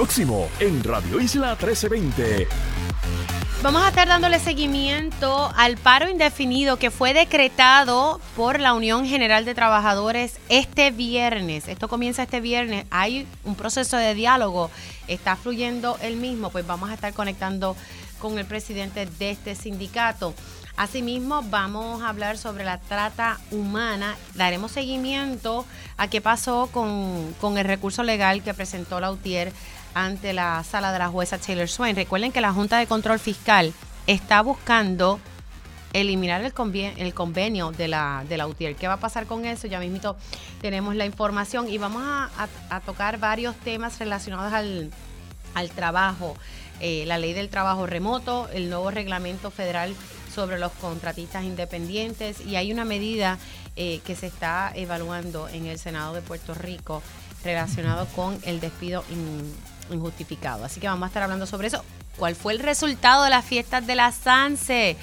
Próximo en Radio Isla 1320. Vamos a estar dándole seguimiento al paro indefinido que fue decretado por la Unión General de Trabajadores este viernes. Esto comienza este viernes. Hay un proceso de diálogo. Está fluyendo el mismo. Pues vamos a estar conectando con el presidente de este sindicato. Asimismo, vamos a hablar sobre la trata humana. Daremos seguimiento a qué pasó con, el recurso legal que presentó la UTIER ante la sala de la jueza Taylor Swain. Recuerden que la Junta de Control Fiscal está buscando eliminar el, el convenio de la, de la UTIER. ¿Qué va a pasar con eso? Ya mismo tenemos la información y vamos a, tocar varios temas relacionados al, trabajo. Eh, la ley del trabajo remoto, el nuevo reglamento federal sobre los contratistas independientes y hay una medida eh, que se está evaluando en el Senado de Puerto Rico relacionado con el despido injustificado. Así que vamos a estar hablando sobre eso. ¿Cuál fue el resultado de las fiestas de la SANSE?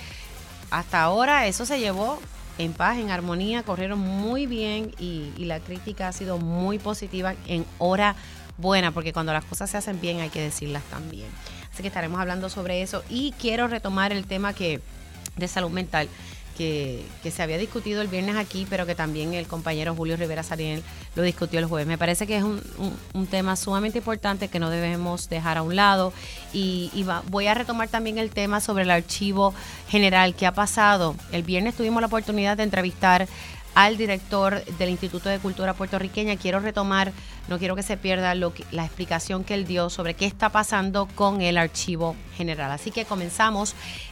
Hasta ahora eso se llevó en paz, en armonía, corrieron muy bien y, y la crítica ha sido muy positiva en hora buena, porque cuando las cosas se hacen bien hay que decirlas también. Así que estaremos hablando sobre eso y quiero retomar el tema que de salud mental que, se había discutido el viernes aquí, pero que también el compañero Julio Rivera Sariel lo discutió el jueves. Me parece que es un, tema sumamente importante que no debemos dejar a un lado. Y, voy a retomar también el tema sobre el archivo general que ha pasado. El viernes tuvimos la oportunidad de entrevistar al director del Instituto de Cultura Puertorriqueña. Quiero retomar, no quiero que se pierda la explicación que él dio sobre qué está pasando con el archivo general. Así que comenzamos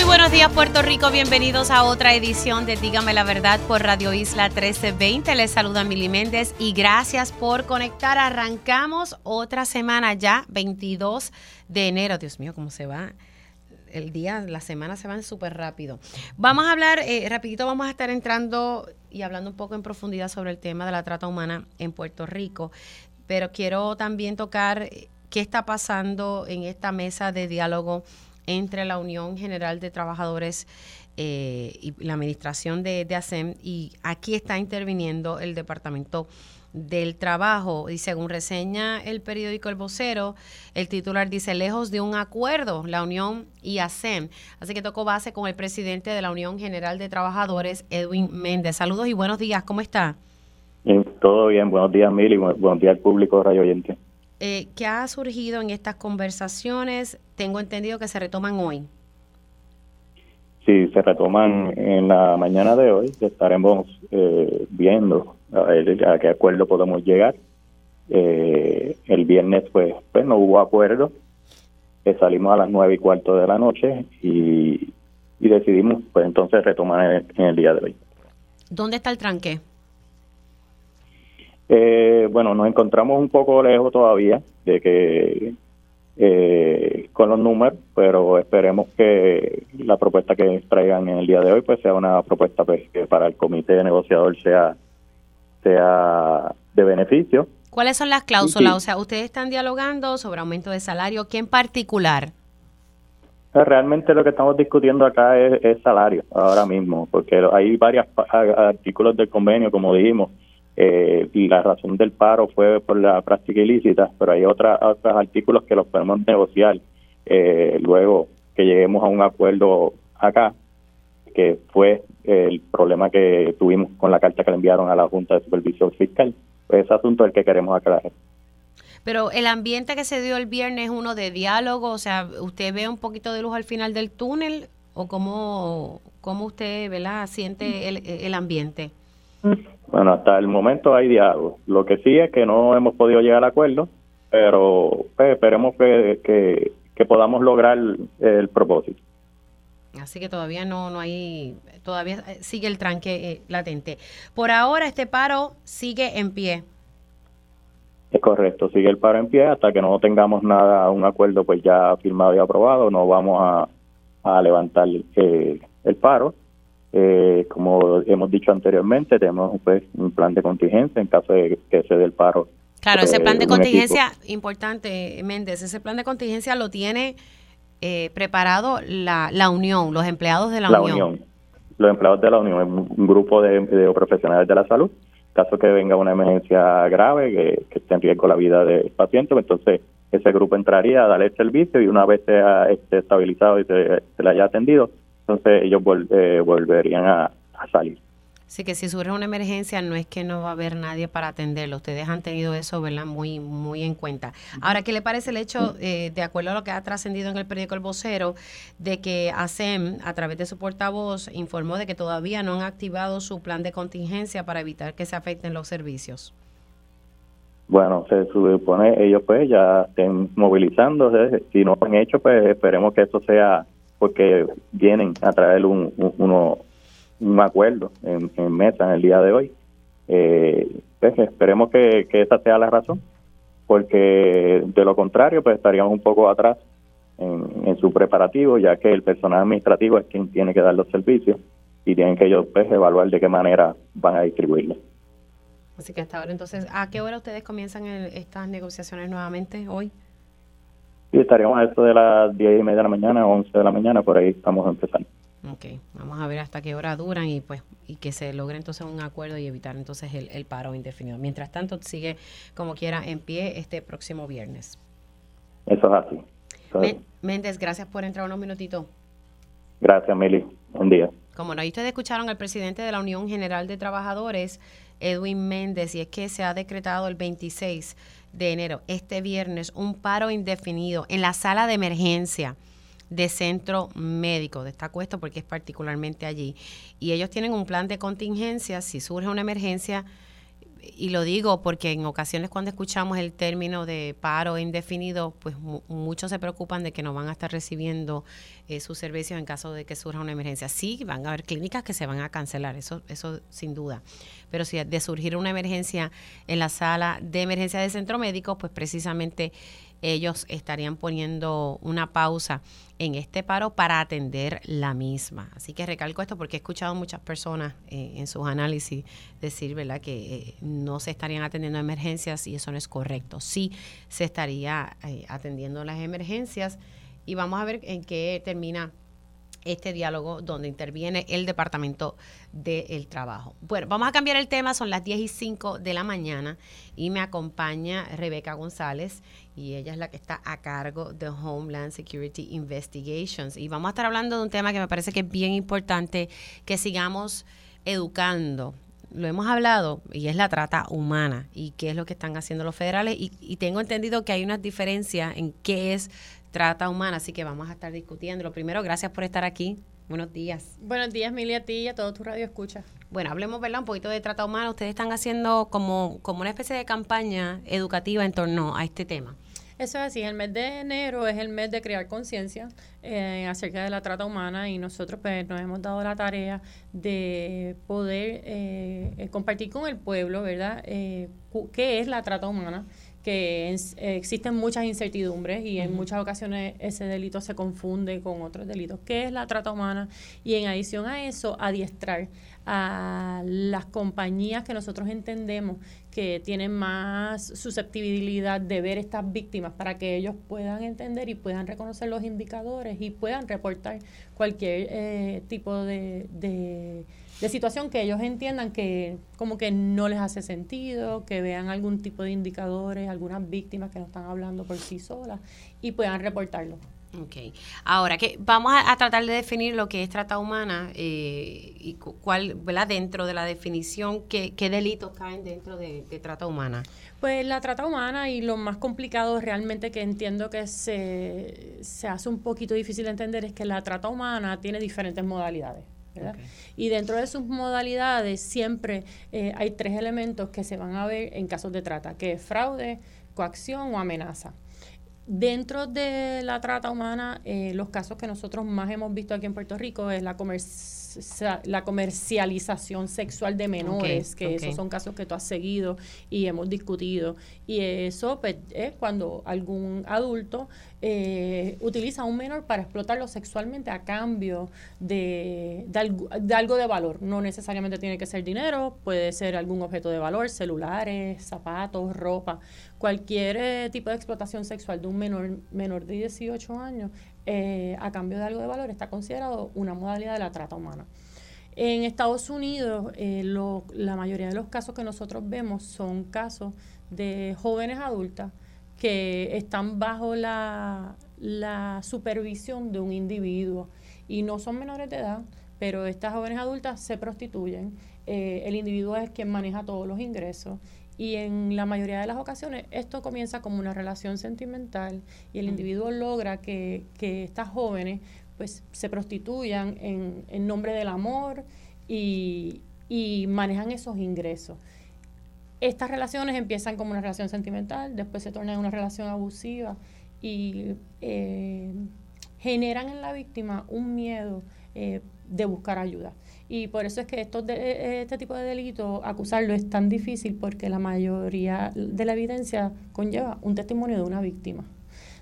Muy buenos días Puerto Rico, bienvenidos a otra edición de Dígame la Verdad por Radio Isla 1320. Les saluda Mili Méndez y gracias por conectar. Arrancamos otra semana ya, 22 de enero. Dios mío, cómo se va el día, las semanas se van súper rápido. Vamos a hablar, eh, rapidito vamos a estar entrando y hablando un poco en profundidad sobre el tema de la trata humana en Puerto Rico, pero quiero también tocar qué está pasando en esta mesa de diálogo entre la Unión General de Trabajadores eh, y la Administración de, de ASEM y aquí está interviniendo el Departamento del Trabajo y según reseña el periódico El Vocero, el titular dice, lejos de un acuerdo, la Unión y ASEM. Así que tocó base con el presidente de la Unión General de Trabajadores, Edwin Méndez. Saludos y buenos días, ¿cómo está? todo bien, buenos días Mili, buenos días al público de Radio Oyente. Eh, ¿Qué ha surgido en estas conversaciones? Tengo entendido que se retoman hoy. Sí, se retoman en la mañana de hoy. Estaremos eh, viendo a, qué acuerdo podemos llegar. Eh, el viernes, pues, pues no hubo acuerdo. Eh, salimos a las nueve y cuarto de la noche y, decidimos, pues, entonces retomar en el día de hoy. ¿Dónde está el tranque? Eh, bueno, nos encontramos un poco lejos todavía de que eh, con los números, pero esperemos que la propuesta que traigan en el día de hoy pues sea una propuesta pues, que para el comité de negociador sea sea de beneficio. ¿Cuáles son las cláusulas? O sea, ustedes están dialogando sobre aumento de salario, ¿qué en particular? Eh, realmente lo que estamos discutiendo acá es, es salario ahora mismo, porque hay varios artículos del convenio, como dijimos, eh, y la razón del paro fue por la práctica ilícita, pero hay otra, otros artículos que los podemos negociar eh, luego que lleguemos a un acuerdo acá, que fue el problema que tuvimos con la carta que le enviaron a la Junta de Supervisión Fiscal. Pues ese asunto es el que queremos aclarar. Pero el ambiente que se dio el viernes es uno de diálogo, o sea, ¿usted ve un poquito de luz al final del túnel o cómo, cómo usted ¿verdad? siente el, el ambiente? Bueno, hasta el momento hay diálogo. Lo que sí es que no hemos podido llegar al acuerdo, pero pues, esperemos que, que, podamos lograr el, propósito. Así que todavía no, no hay, todavía sigue el tranque eh, latente. Por ahora este paro sigue en pie. Es correcto, sigue el paro en pie hasta que no tengamos nada, un acuerdo pues ya firmado y aprobado, no vamos a, a levantar eh, el paro. Eh, como hemos dicho anteriormente, tenemos pues un plan de contingencia en caso de que se dé el paro. Claro, ese plan de contingencia, importante, Méndez, ese plan de contingencia lo tiene eh, preparado la, la Unión, los empleados de la, la Unión. Los empleados de la Unión, un grupo de, de profesionales de la salud caso que venga una emergencia grave, que, esté en riesgo la vida del paciente, entonces ese grupo entraría a darle el servicio y una vez sea esté estabilizado y se, le haya atendido, entonces ellos eh, volverían a salir. Así que si surge una emergencia, no es que no va a haber nadie para atenderlo. Ustedes han tenido eso, ¿verdad? Muy, muy en cuenta. Ahora, ¿qué le parece el hecho, eh, de acuerdo a lo que ha trascendido en el periódico El Vocero, de que ASEM, a través de su portavoz, informó de que todavía no han activado su plan de contingencia para evitar que se afecten los servicios? Bueno, se supone ellos pues ya estén movilizándose. Si no lo han hecho, pues esperemos que eso sea porque vienen a traer un, uno un acuerdo en, mesa en el día de hoy. Eh, pues, esperemos que, esa sea la razón, porque de lo contrario, pues estaríamos un poco atrás en, su preparativo, ya que el personal administrativo es quien tiene que dar los servicios y tienen que ellos pues, evaluar de qué manera van a distribuirlos. Así que hasta ahora, entonces, ¿a qué hora ustedes comienzan estas negociaciones nuevamente hoy? Sí, estaríamos a eso de las 10 y media de la mañana, 11 de la mañana, por ahí estamos empezando. Ok, vamos a ver hasta qué hora duran y pues y que se logre entonces un acuerdo y evitar entonces el, paro indefinido. Mientras tanto, sigue como quiera en pie este próximo viernes. Eso es así. Méndez, gracias por entrar unos minutitos. Gracias, Mili. Buen día. Como no, ahí ustedes escucharon al presidente de la Unión General de Trabajadores, Edwin Méndez, y es que se ha decretado el 26 de enero, este viernes, un paro indefinido en la sala de emergencia de centro médico. Destaco esto porque es particularmente allí. Y ellos tienen un plan de contingencia si surge una emergencia. Y lo digo porque en ocasiones cuando escuchamos el término de paro indefinido, pues muchos se preocupan de que no van a estar recibiendo eh, sus servicios en caso de que surja una emergencia. Sí, van a haber clínicas que se van a cancelar, eso, eso sin duda. Pero si de surgir una emergencia en la sala de emergencia de centro médico, pues precisamente ellos estarían poniendo una pausa en este paro para atender la misma. Así que recalco esto porque he escuchado muchas personas eh, en sus análisis decir, ¿verdad?, que eh, no se estarían atendiendo emergencias y eso no es correcto. Sí se estaría eh, atendiendo las emergencias y vamos a ver en qué termina este diálogo donde interviene el Departamento del Trabajo. Bueno, vamos a cambiar el tema, son las 10 y 5 de la mañana y me acompaña Rebeca González y ella es la que está a cargo de Homeland Security Investigations. Y vamos a estar hablando de un tema que me parece que es bien importante que sigamos educando. Lo hemos hablado y es la trata humana y qué es lo que están haciendo los federales y, y tengo entendido que hay una diferencia en qué es trata humana, así que vamos a estar discutiendo. Lo primero, gracias por estar aquí. Buenos días. Buenos días, Mili, a ti y a todo tu radio escucha. Bueno, hablemos, ¿verdad? Un poquito de trata humana. Ustedes están haciendo como, como una especie de campaña educativa en torno a este tema. Eso es así, el mes de enero es el mes de crear conciencia eh, acerca de la trata humana y nosotros pues nos hemos dado la tarea de poder eh, compartir con el pueblo, ¿verdad? Eh, ¿Qué es la trata humana? que existen muchas incertidumbres y en muchas ocasiones ese delito se confunde con otros delitos. ¿Qué es la trata humana? Y en adición a eso, adiestrar a las compañías que nosotros entendemos que tienen más susceptibilidad de ver estas víctimas para que ellos puedan entender y puedan reconocer los indicadores y puedan reportar cualquier eh, tipo de de situación que ellos entiendan que como que no les hace sentido, que vean algún tipo de indicadores, algunas víctimas que no están hablando por sí solas y puedan reportarlo. Ok. Ahora, que vamos a, tratar de definir lo que es trata humana eh, y cuál, ¿verdad? Dentro de la definición, ¿qué, qué delitos caen dentro de, de, trata humana? Pues la trata humana y lo más complicado realmente que entiendo que se, se hace un poquito difícil de entender es que la trata humana tiene diferentes modalidades. Y dentro de sus modalidades siempre eh, hay tres elementos que se van a ver en casos de trata, que es fraude, coacción o amenaza. Dentro de la trata humana, eh, los casos que nosotros más hemos visto aquí en Puerto Rico es la comercialización la comercialización sexual de menores, que esos son casos que tú has seguido y hemos discutido. Y eso pues, es cuando algún adulto eh, utiliza a un menor para explotarlo sexualmente a cambio de, de, algo de valor. No necesariamente tiene que ser dinero, puede ser algún objeto de valor, celulares, zapatos, ropa. Cualquier eh, tipo de explotación sexual de un menor, menor de 18 años eh, a cambio de algo de valor está considerado una modalidad de la trata humana. En Estados Unidos, eh, la mayoría de los casos que nosotros vemos son casos de jóvenes adultas que están bajo la, supervisión de un individuo y no son menores de edad, pero estas jóvenes adultas se prostituyen. Eh, el individuo es quien maneja todos los ingresos y en la mayoría de las ocasiones esto comienza como una relación sentimental y el mm. individuo logra que, estas jóvenes pues se prostituyan en, nombre del amor y, manejan esos ingresos. Estas relaciones empiezan como una relación sentimental, después se tornan en una relación abusiva y eh, generan en la víctima un miedo eh, de buscar ayuda. Y por eso es que estos de, este tipo de delitos, acusarlo es tan difícil porque la mayoría de la evidencia conlleva un testimonio de una víctima.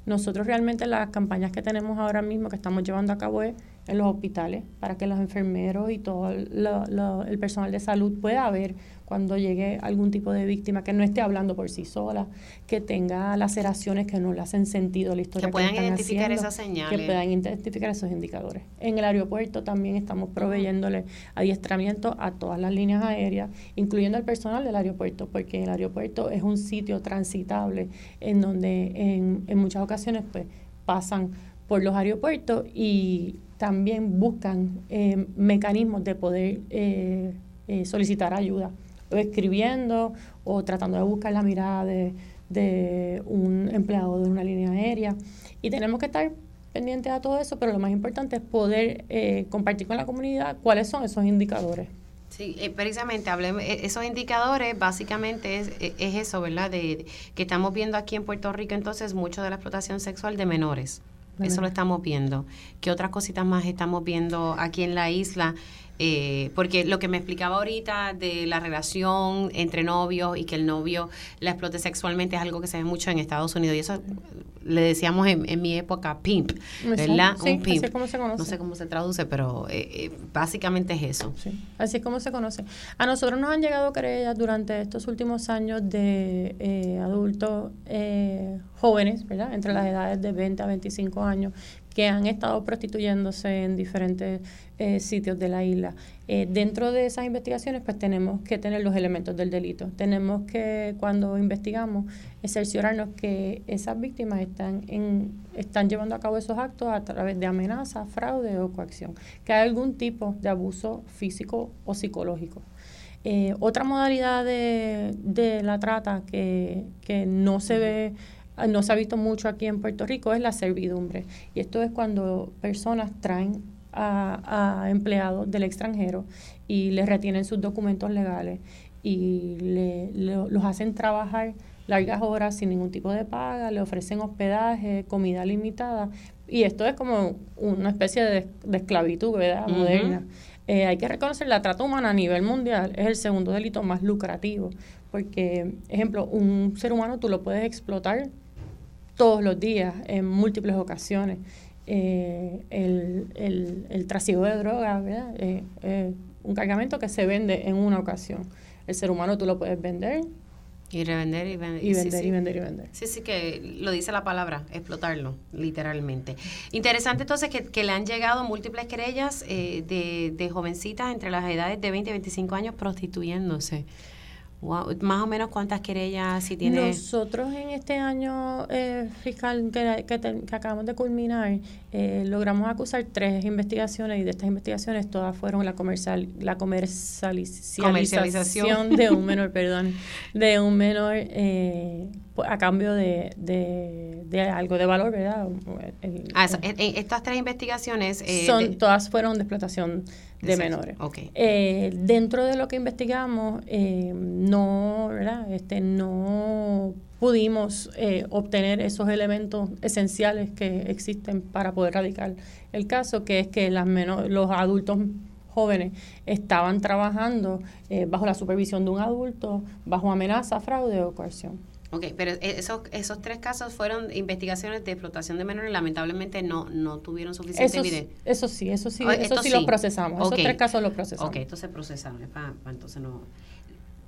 Nosotros realmente las campañas que tenemos ahora mismo, que estamos llevando a cabo es en los hospitales, para que los enfermeros y todo el personal de salud pueda ver cuando llegue algún tipo de víctima que no esté hablando por sí sola, que tenga laceraciones que no le hacen sentido a la historia que puedan identificar esas señales. Que puedan identificar esos indicadores. En el aeropuerto también estamos proveyéndole adiestramiento a todas las líneas aéreas, incluyendo al personal del aeropuerto, porque el aeropuerto es un sitio transitable en donde en, en muchas ocasiones pues pasan por los aeropuertos y también buscan eh, mecanismos de poder eh, eh, solicitar ayuda o escribiendo o tratando de buscar la mirada de, un empleado de una línea aérea. Y tenemos que estar pendientes a todo eso, pero lo más importante es poder eh, compartir con la comunidad cuáles son esos indicadores. Sí, eh, precisamente, hablemos, eh, esos indicadores básicamente es, es eso, ¿verdad? De, que estamos viendo aquí en Puerto Rico entonces mucho de la explotación sexual de menores. Eso lo estamos viendo. ¿Qué otras cositas más estamos viendo aquí en la isla? Eh, porque lo que me explicaba ahorita de la relación entre novios y que el novio la explote sexualmente es algo que se ve mucho en Estados Unidos y eso le decíamos en, mi época pimp, ¿verdad? Un pimp. Así es como se conoce. No sé cómo se traduce, pero eh, eh, básicamente es eso. Sí, así es como se conoce. A nosotros nos han llegado querellas durante estos últimos años de adultos jóvenes, ¿verdad? Entre las edades de 20 a 25 años que han estado prostituyéndose en diferentes eh, sitios de la isla. Eh, dentro de esas investigaciones, pues tenemos que tener los elementos del delito. Tenemos que, cuando investigamos, cerciorarnos que esas víctimas están, en, están llevando a cabo esos actos a través de amenaza, fraude o coacción, que hay algún tipo de abuso físico o psicológico. Eh, otra modalidad de, de la trata que, que no se ve no se ha visto mucho aquí en Puerto Rico es la servidumbre. Y esto es cuando personas traen a, empleados del extranjero y les retienen sus documentos legales y le, los hacen trabajar largas horas sin ningún tipo de paga, le ofrecen hospedaje, comida limitada. Y esto es como una especie de, esclavitud, ¿verdad? Moderna. Eh, hay que reconocer la trata humana a nivel mundial es el segundo delito más lucrativo, porque, ejemplo, un ser humano tú lo puedes explotar todos los días, en múltiples ocasiones. Eh, el, el, el, trasiego de drogas, ¿verdad? Eh, un cargamento que se vende en una ocasión. El ser humano tú lo puedes vender. Y revender y vender. Y vender y vender y vender. Sí, sí, que lo dice la palabra, explotarlo, literalmente. Interesante entonces que, que le han llegado múltiples querellas eh, de, de jovencitas entre las edades de 20 y 25 años prostituyéndose más o menos cuántas querellas si tiene. Nosotros en este año eh, fiscal que, que, acabamos de culminar, eh, logramos acusar tres investigaciones y de estas investigaciones todas fueron la comercial, la comercialización, de un menor, perdón, de un menor eh, a cambio de, de, algo de valor, ¿verdad? Ah, estas tres investigaciones son todas fueron de explotación de menores. Eh, dentro de lo que investigamos, eh, no, ¿verdad? Este, no pudimos eh, obtener esos elementos esenciales que existen para poder radicar el caso, que es que las los adultos jóvenes estaban trabajando eh, bajo la supervisión de un adulto, bajo amenaza, fraude o coerción. Ok, pero e, esos, esos tres casos fueron investigaciones de explotación de menores, lamentablemente no, no tuvieron suficiente evidencia. Eso sí, eso sí, eso sí, los procesamos. Esos tres casos los procesamos. Ok, entonces procesaron, entonces no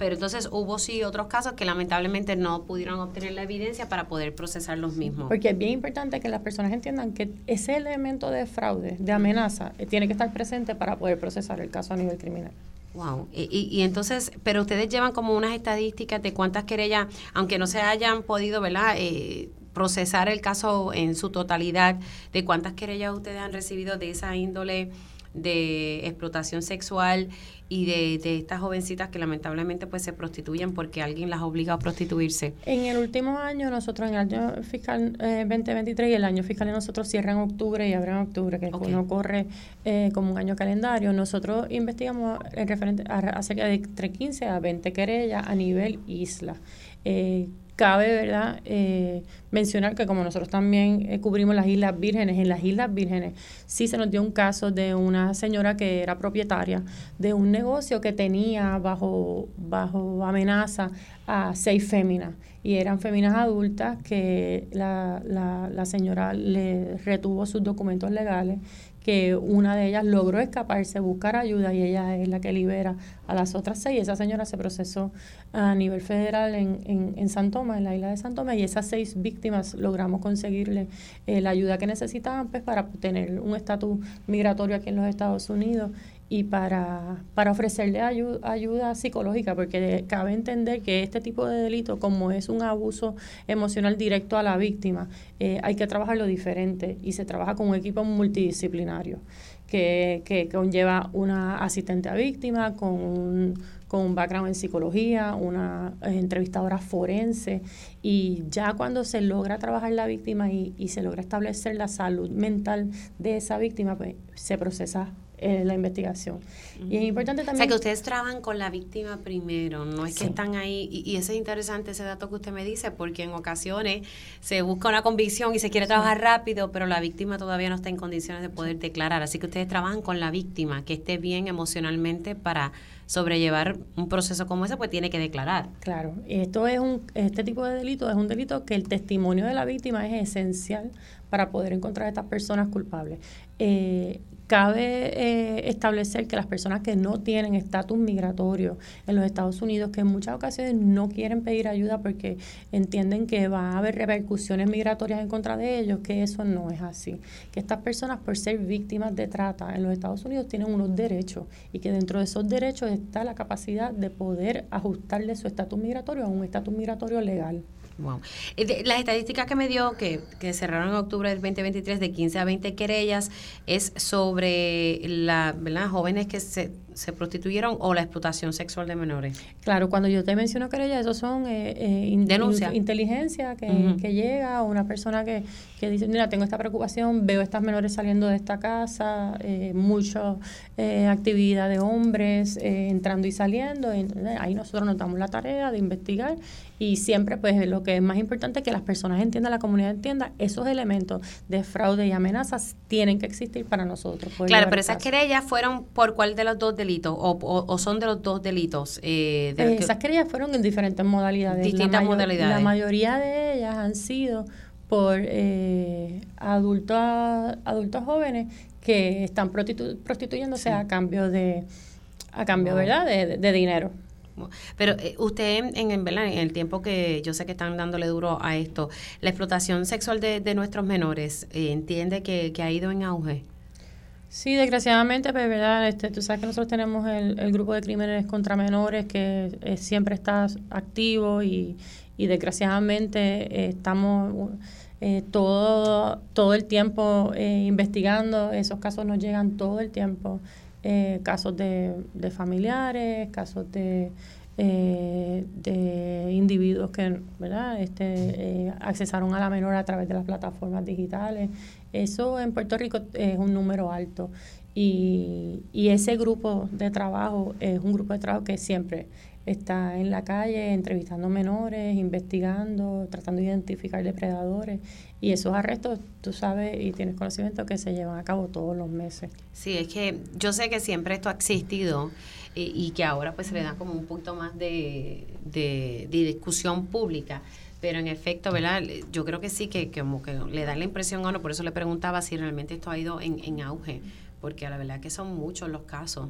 pero entonces hubo sí otros casos que lamentablemente no pudieron obtener la evidencia para poder procesar los mismos. Porque es bien importante que las personas entiendan que ese elemento de fraude, de amenaza, eh, tiene que estar presente para poder procesar el caso a nivel criminal. Wow. Y, y, entonces, pero ustedes llevan como unas estadísticas de cuántas querellas, aunque no se hayan podido, ¿verdad? Eh, procesar el caso en su totalidad, de cuántas querellas ustedes han recibido de esa índole de explotación sexual y de, de, estas jovencitas que lamentablemente pues se prostituyen porque alguien las obliga a prostituirse. En el último año, nosotros en el año fiscal 2023 eh, y el año fiscal de nosotros cierra en octubre y abre en octubre, que no corre eh, como un año calendario, nosotros investigamos en referente a, acerca de entre 15 a 20 querellas a nivel isla. Eh, cabe verdad eh, mencionar que como nosotros también eh, cubrimos las Islas Vírgenes, en las Islas Vírgenes sí se nos dio un caso de una señora que era propietaria de un negocio que tenía bajo, bajo amenaza a seis féminas y eran féminas adultas que la, la, la señora le retuvo sus documentos legales que una de ellas logró escaparse, buscar ayuda y ella es la que libera a las otras seis. Esa señora se procesó a nivel federal en, en, en San Tomás, en la isla de San Tomás, y esas seis víctimas logramos conseguirle eh, la ayuda que necesitaban pues, para tener un estatus migratorio aquí en los Estados Unidos y para, para ofrecerle ayuda, ayuda psicológica, porque cabe entender que este tipo de delito, como es un abuso emocional directo a la víctima, eh, hay que trabajarlo diferente y se trabaja con un equipo multidisciplinario que, que conlleva una asistente a víctima con un, con un background en psicología, una entrevistadora forense y ya cuando se logra trabajar la víctima y, y se logra establecer la salud mental de esa víctima, pues se procesa eh, la investigación. Y es importante también... O sea, que ustedes trabajan con la víctima primero, no es que están ahí, y, y, ese es interesante ese dato que usted me dice, porque en ocasiones se busca una convicción y se quiere trabajar rápido, pero la víctima todavía no está en condiciones de poder declarar. Así que ustedes trabajan con la víctima, que esté bien emocionalmente para sobrellevar un proceso como ese, pues tiene que declarar. Claro, esto es un, este tipo de delito es un delito que el testimonio de la víctima es esencial para poder encontrar a estas personas culpables. Eh, cabe eh, establecer que las personas que no tienen estatus migratorio en los Estados Unidos, que en muchas ocasiones no quieren pedir ayuda porque entienden que va a haber repercusiones migratorias en contra de ellos, que eso no es así. Que estas personas, por ser víctimas de trata en los Estados Unidos, tienen unos derechos y que dentro de esos derechos está la capacidad de poder ajustarle su estatus migratorio a un estatus migratorio legal. Wow. Eh, las estadísticas que me dio, que, que, cerraron en octubre del 2023, de 15 a 20 querellas, es sobre la, ¿verdad? jóvenes que se, se prostituyeron o la explotación sexual de menores. Claro, cuando yo te menciono querellas, esos son eh, eh Denuncia. inteligencia que, que llega, una persona que, que dice, mira, tengo esta preocupación, veo estas menores saliendo de esta casa, eh, mucha eh, actividad de hombres eh, entrando y saliendo, y, ahí nosotros nos damos la tarea de investigar y siempre pues lo que es más importante es que las personas entiendan, la comunidad entienda, esos elementos de fraude y amenazas tienen que existir para nosotros. Claro, pero esas querellas fueron por cuál de los dos delitos o, o, son de los dos delitos. Eh, de esas querellas fueron en diferentes modalidades. Distintas modalidades. La mayoría de ellas han sido por eh, adultos, adultos jóvenes que están prostituyéndose a cambio de a cambio, ¿verdad? de dinero. Pero eh, usted, en, en, en el tiempo que yo sé que están dándole duro a esto, la explotación sexual de, nuestros menores, eh, ¿entiende que, ha ido en auge? Sí, desgraciadamente, pero pues, verdad, este, tú sabes que nosotros tenemos el, grupo de crímenes contra menores que eh, siempre está activo y, y desgraciadamente estamos todo, todo el tiempo investigando, esos casos nos llegan todo el tiempo. Eh, casos de, de, familiares, casos de, eh, de individuos que ¿verdad? Este, eh, accesaron a la menor a través de las plataformas digitales. Eso en Puerto Rico es un número alto y, y ese grupo de trabajo es un grupo de trabajo que siempre está en la calle entrevistando menores, investigando, tratando de identificar depredadores. Y esos arrestos, tú sabes y tienes conocimiento que se llevan a cabo todos los meses. Sí, es que yo sé que siempre esto ha existido eh, y que ahora pues se le da como un punto más de, de, discusión pública. Pero en efecto, ¿verdad? Yo creo que sí, que, como que le da la impresión a uno, por eso le preguntaba si realmente esto ha ido en, en auge, porque la verdad que son muchos los casos.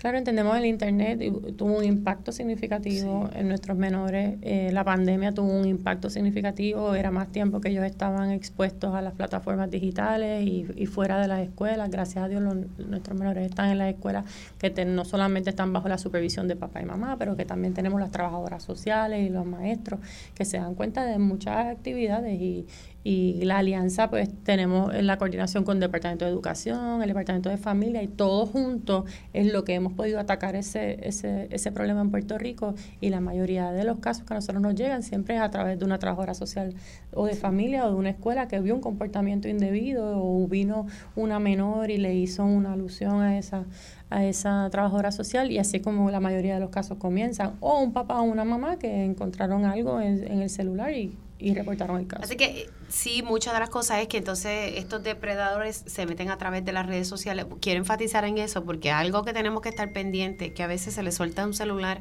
Claro, entendemos el Internet tuvo un impacto significativo en nuestros menores. Eh, la pandemia tuvo un impacto significativo. Era más tiempo que ellos estaban expuestos a las plataformas digitales y, fuera de las escuelas. Gracias a Dios nuestros menores están en las escuelas que no solamente están bajo la supervisión de papá y mamá, pero que también tenemos las trabajadoras sociales y los maestros que se dan cuenta de muchas actividades y, y la alianza pues tenemos la coordinación con el Departamento de Educación, el Departamento de Familia y todos juntos es lo que hemos podido atacar ese, ese, ese problema en Puerto Rico. Y la mayoría de los casos que a nosotros nos llegan siempre es a través de una trabajadora social o de familia o de una escuela que vio un comportamiento indebido o vino una menor y le hizo una alusión a esa a esa trabajadora social. Y así es como la mayoría de los casos comienzan. O un papá o una mamá que encontraron algo en, en el celular y y reportaron el caso. Así que sí, muchas de las cosas es que entonces estos depredadores se meten a través de las redes sociales. Quiero enfatizar en eso porque algo que tenemos que estar pendiente, que a veces se le suelta un celular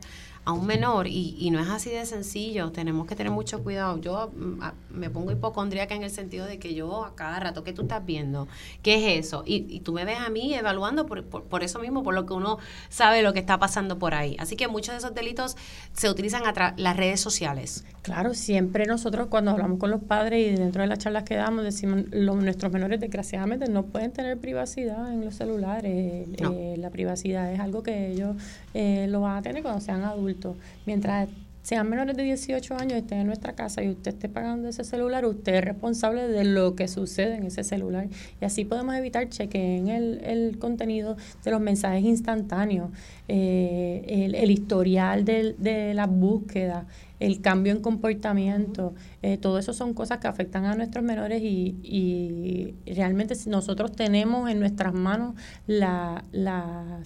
a un menor y, y, no es así de sencillo, tenemos que tener mucho cuidado. Yo mm, me pongo hipocondríaca en el sentido de que yo a cada rato que tú estás viendo, ¿qué es eso? Y, y tú me ves a mí evaluando por, por, eso mismo, por lo que uno sabe lo que está pasando por ahí. Así que muchos de esos delitos se utilizan a las redes sociales. Claro, siempre nosotros cuando hablamos con los padres y dentro de las charlas que damos, decimos, los, nuestros menores desgraciadamente no pueden tener privacidad en los celulares. Eh, la privacidad es algo que ellos eh, lo van a tener cuando sean adultos Mientras sean menores de 18 años, estén en nuestra casa y usted esté pagando ese celular, usted es responsable de lo que sucede en ese celular. Y así podemos evitar chequeen el, el contenido de los mensajes instantáneos, eh, el, historial de, de las búsquedas, el cambio en comportamiento, eh, todo eso son cosas que afectan a nuestros menores y, y realmente nosotros tenemos en nuestras manos la, la,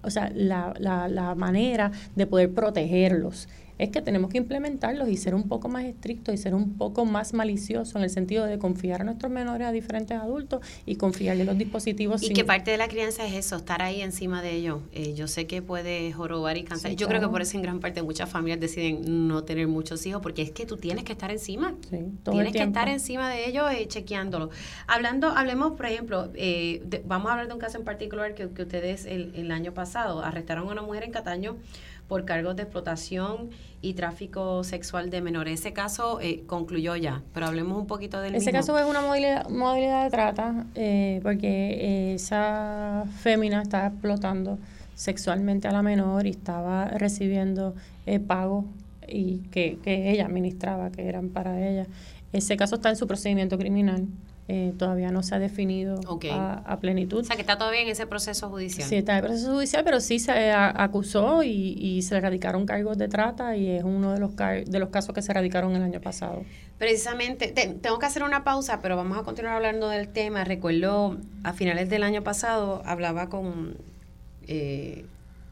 o sea, la, la manera de poder protegerlos es que tenemos que implementarlos y ser un poco más estrictos y ser un poco más maliciosos en el sentido de confiar a nuestros menores a diferentes adultos y confiarle los dispositivos. Y que parte de la crianza es eso, estar ahí encima de ellos. Eh, yo sé que puede jorobar y cansar. yo creo que por eso en gran parte muchas familias deciden no tener muchos hijos porque es que tú tienes que estar encima. tienes que estar encima de ellos y chequeándolo. Hablando, hablemos, por ejemplo, eh, vamos a hablar de un caso en particular que, que ustedes el, el año pasado arrestaron a una mujer en Cataño por cargos de explotación y tráfico sexual de menores. Ese caso eh, concluyó ya, pero hablemos un poquito del Ese caso es una modalidad, de trata porque porque esa fémina estaba explotando sexualmente a la menor y estaba recibiendo eh, pagos y que, que ella administraba, que eran para ella. Ese caso está en su procedimiento criminal. Eh, todavía no se ha definido a, plenitud. O sea, que está todavía en ese proceso judicial. Sí, está en el proceso judicial, pero sí se acusó y, se le radicaron cargos de trata y es uno de los, de los casos que se radicaron el año pasado. Precisamente, tengo que hacer una pausa, pero vamos a continuar hablando del tema. Recuerdo, a finales del año pasado, hablaba con... Eh,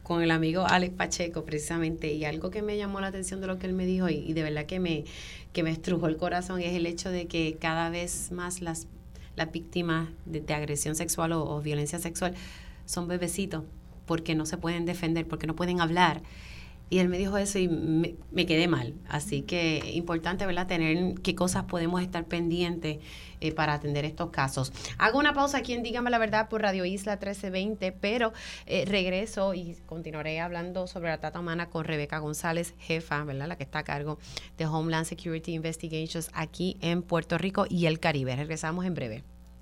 con el amigo Alex Pacheco precisamente y algo que me llamó la atención de lo que él me dijo y, de verdad que me, que me estrujó el corazón es el hecho de que cada vez más las, las víctimas de, agresión sexual o, violencia sexual son bebecitos porque no se pueden defender, porque no pueden hablar. Y él me dijo eso y me, quedé mal. Así que importante, ¿verdad? Tener qué cosas podemos estar pendientes eh, para atender estos casos. Hago una pausa aquí en Dígame la Verdad por Radio Isla 1320, pero eh, regreso y continuaré hablando sobre la trata humana con Rebeca González, jefa, ¿verdad? La que está a cargo de Homeland Security Investigations aquí en Puerto Rico y el Caribe. Regresamos en breve.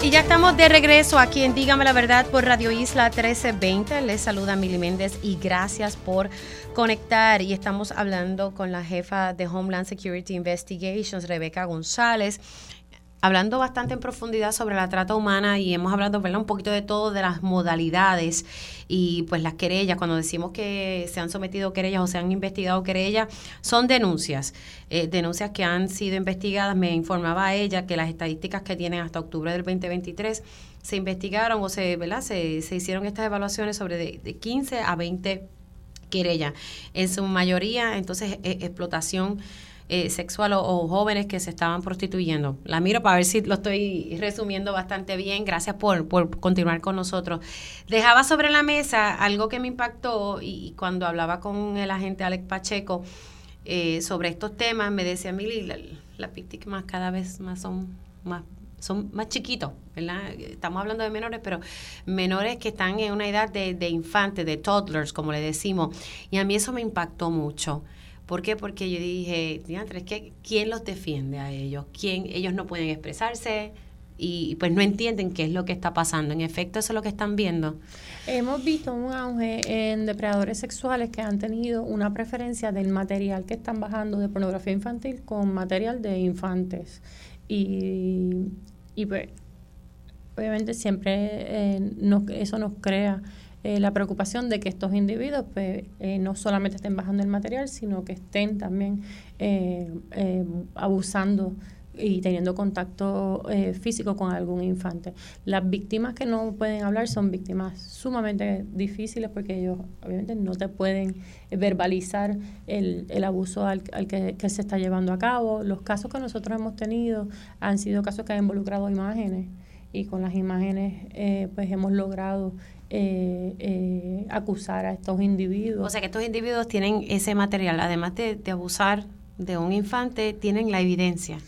Y ya estamos de regreso aquí en Dígame la Verdad por Radio Isla 1320. Les saluda Mili Méndez y gracias por conectar. Y estamos hablando con la jefa de Homeland Security Investigations, Rebeca González hablando bastante en profundidad sobre la trata humana y hemos hablado un poquito de todo, de las modalidades y pues las querellas, cuando decimos que se han sometido querellas o se han investigado querellas, son denuncias, eh, denuncias que han sido investigadas. Me informaba ella que las estadísticas que tienen hasta octubre del 2023 se investigaron o se, ¿verdad? se, se hicieron estas evaluaciones sobre de, de 15 a 20 querellas. En su mayoría, entonces, e, explotación eh, sexual o, jóvenes que se estaban prostituyendo. La miro para ver si lo estoy resumiendo bastante bien. Gracias por, por continuar con nosotros. Dejaba sobre la mesa algo que me impactó y, cuando hablaba con el agente Alex Pacheco eh, sobre estos temas, me decía, Mili, las víctimas cada vez más son más son más chiquitos, ¿verdad? Estamos hablando de menores, pero menores que están en una edad de, de infantes, de toddlers, como le decimos. Y a mí eso me impactó mucho. ¿Por qué? Porque yo dije, que ¿quién los defiende a ellos? ¿Quién? Ellos no pueden expresarse y pues no entienden qué es lo que está pasando. En efecto, eso es lo que están viendo. Hemos visto un auge en depredadores sexuales que han tenido una preferencia del material que están bajando de pornografía infantil con material de infantes. Y, y pues, obviamente siempre eh, eso nos crea eh, la preocupación de que estos individuos pues, eh, no solamente estén bajando el material, sino que estén también eh, abusando y teniendo contacto físico con algún infante. Las víctimas que no pueden hablar son víctimas sumamente difíciles porque ellos obviamente no te pueden verbalizar el, el abuso al, que, que, se está llevando a cabo. Los casos que nosotros hemos tenido han sido casos que han involucrado imágenes y con las imágenes pues hemos logrado eh, eh, acusar a estos individuos. O sea que estos individuos tienen ese material, además de, de abusar de un infante, tienen la evidencia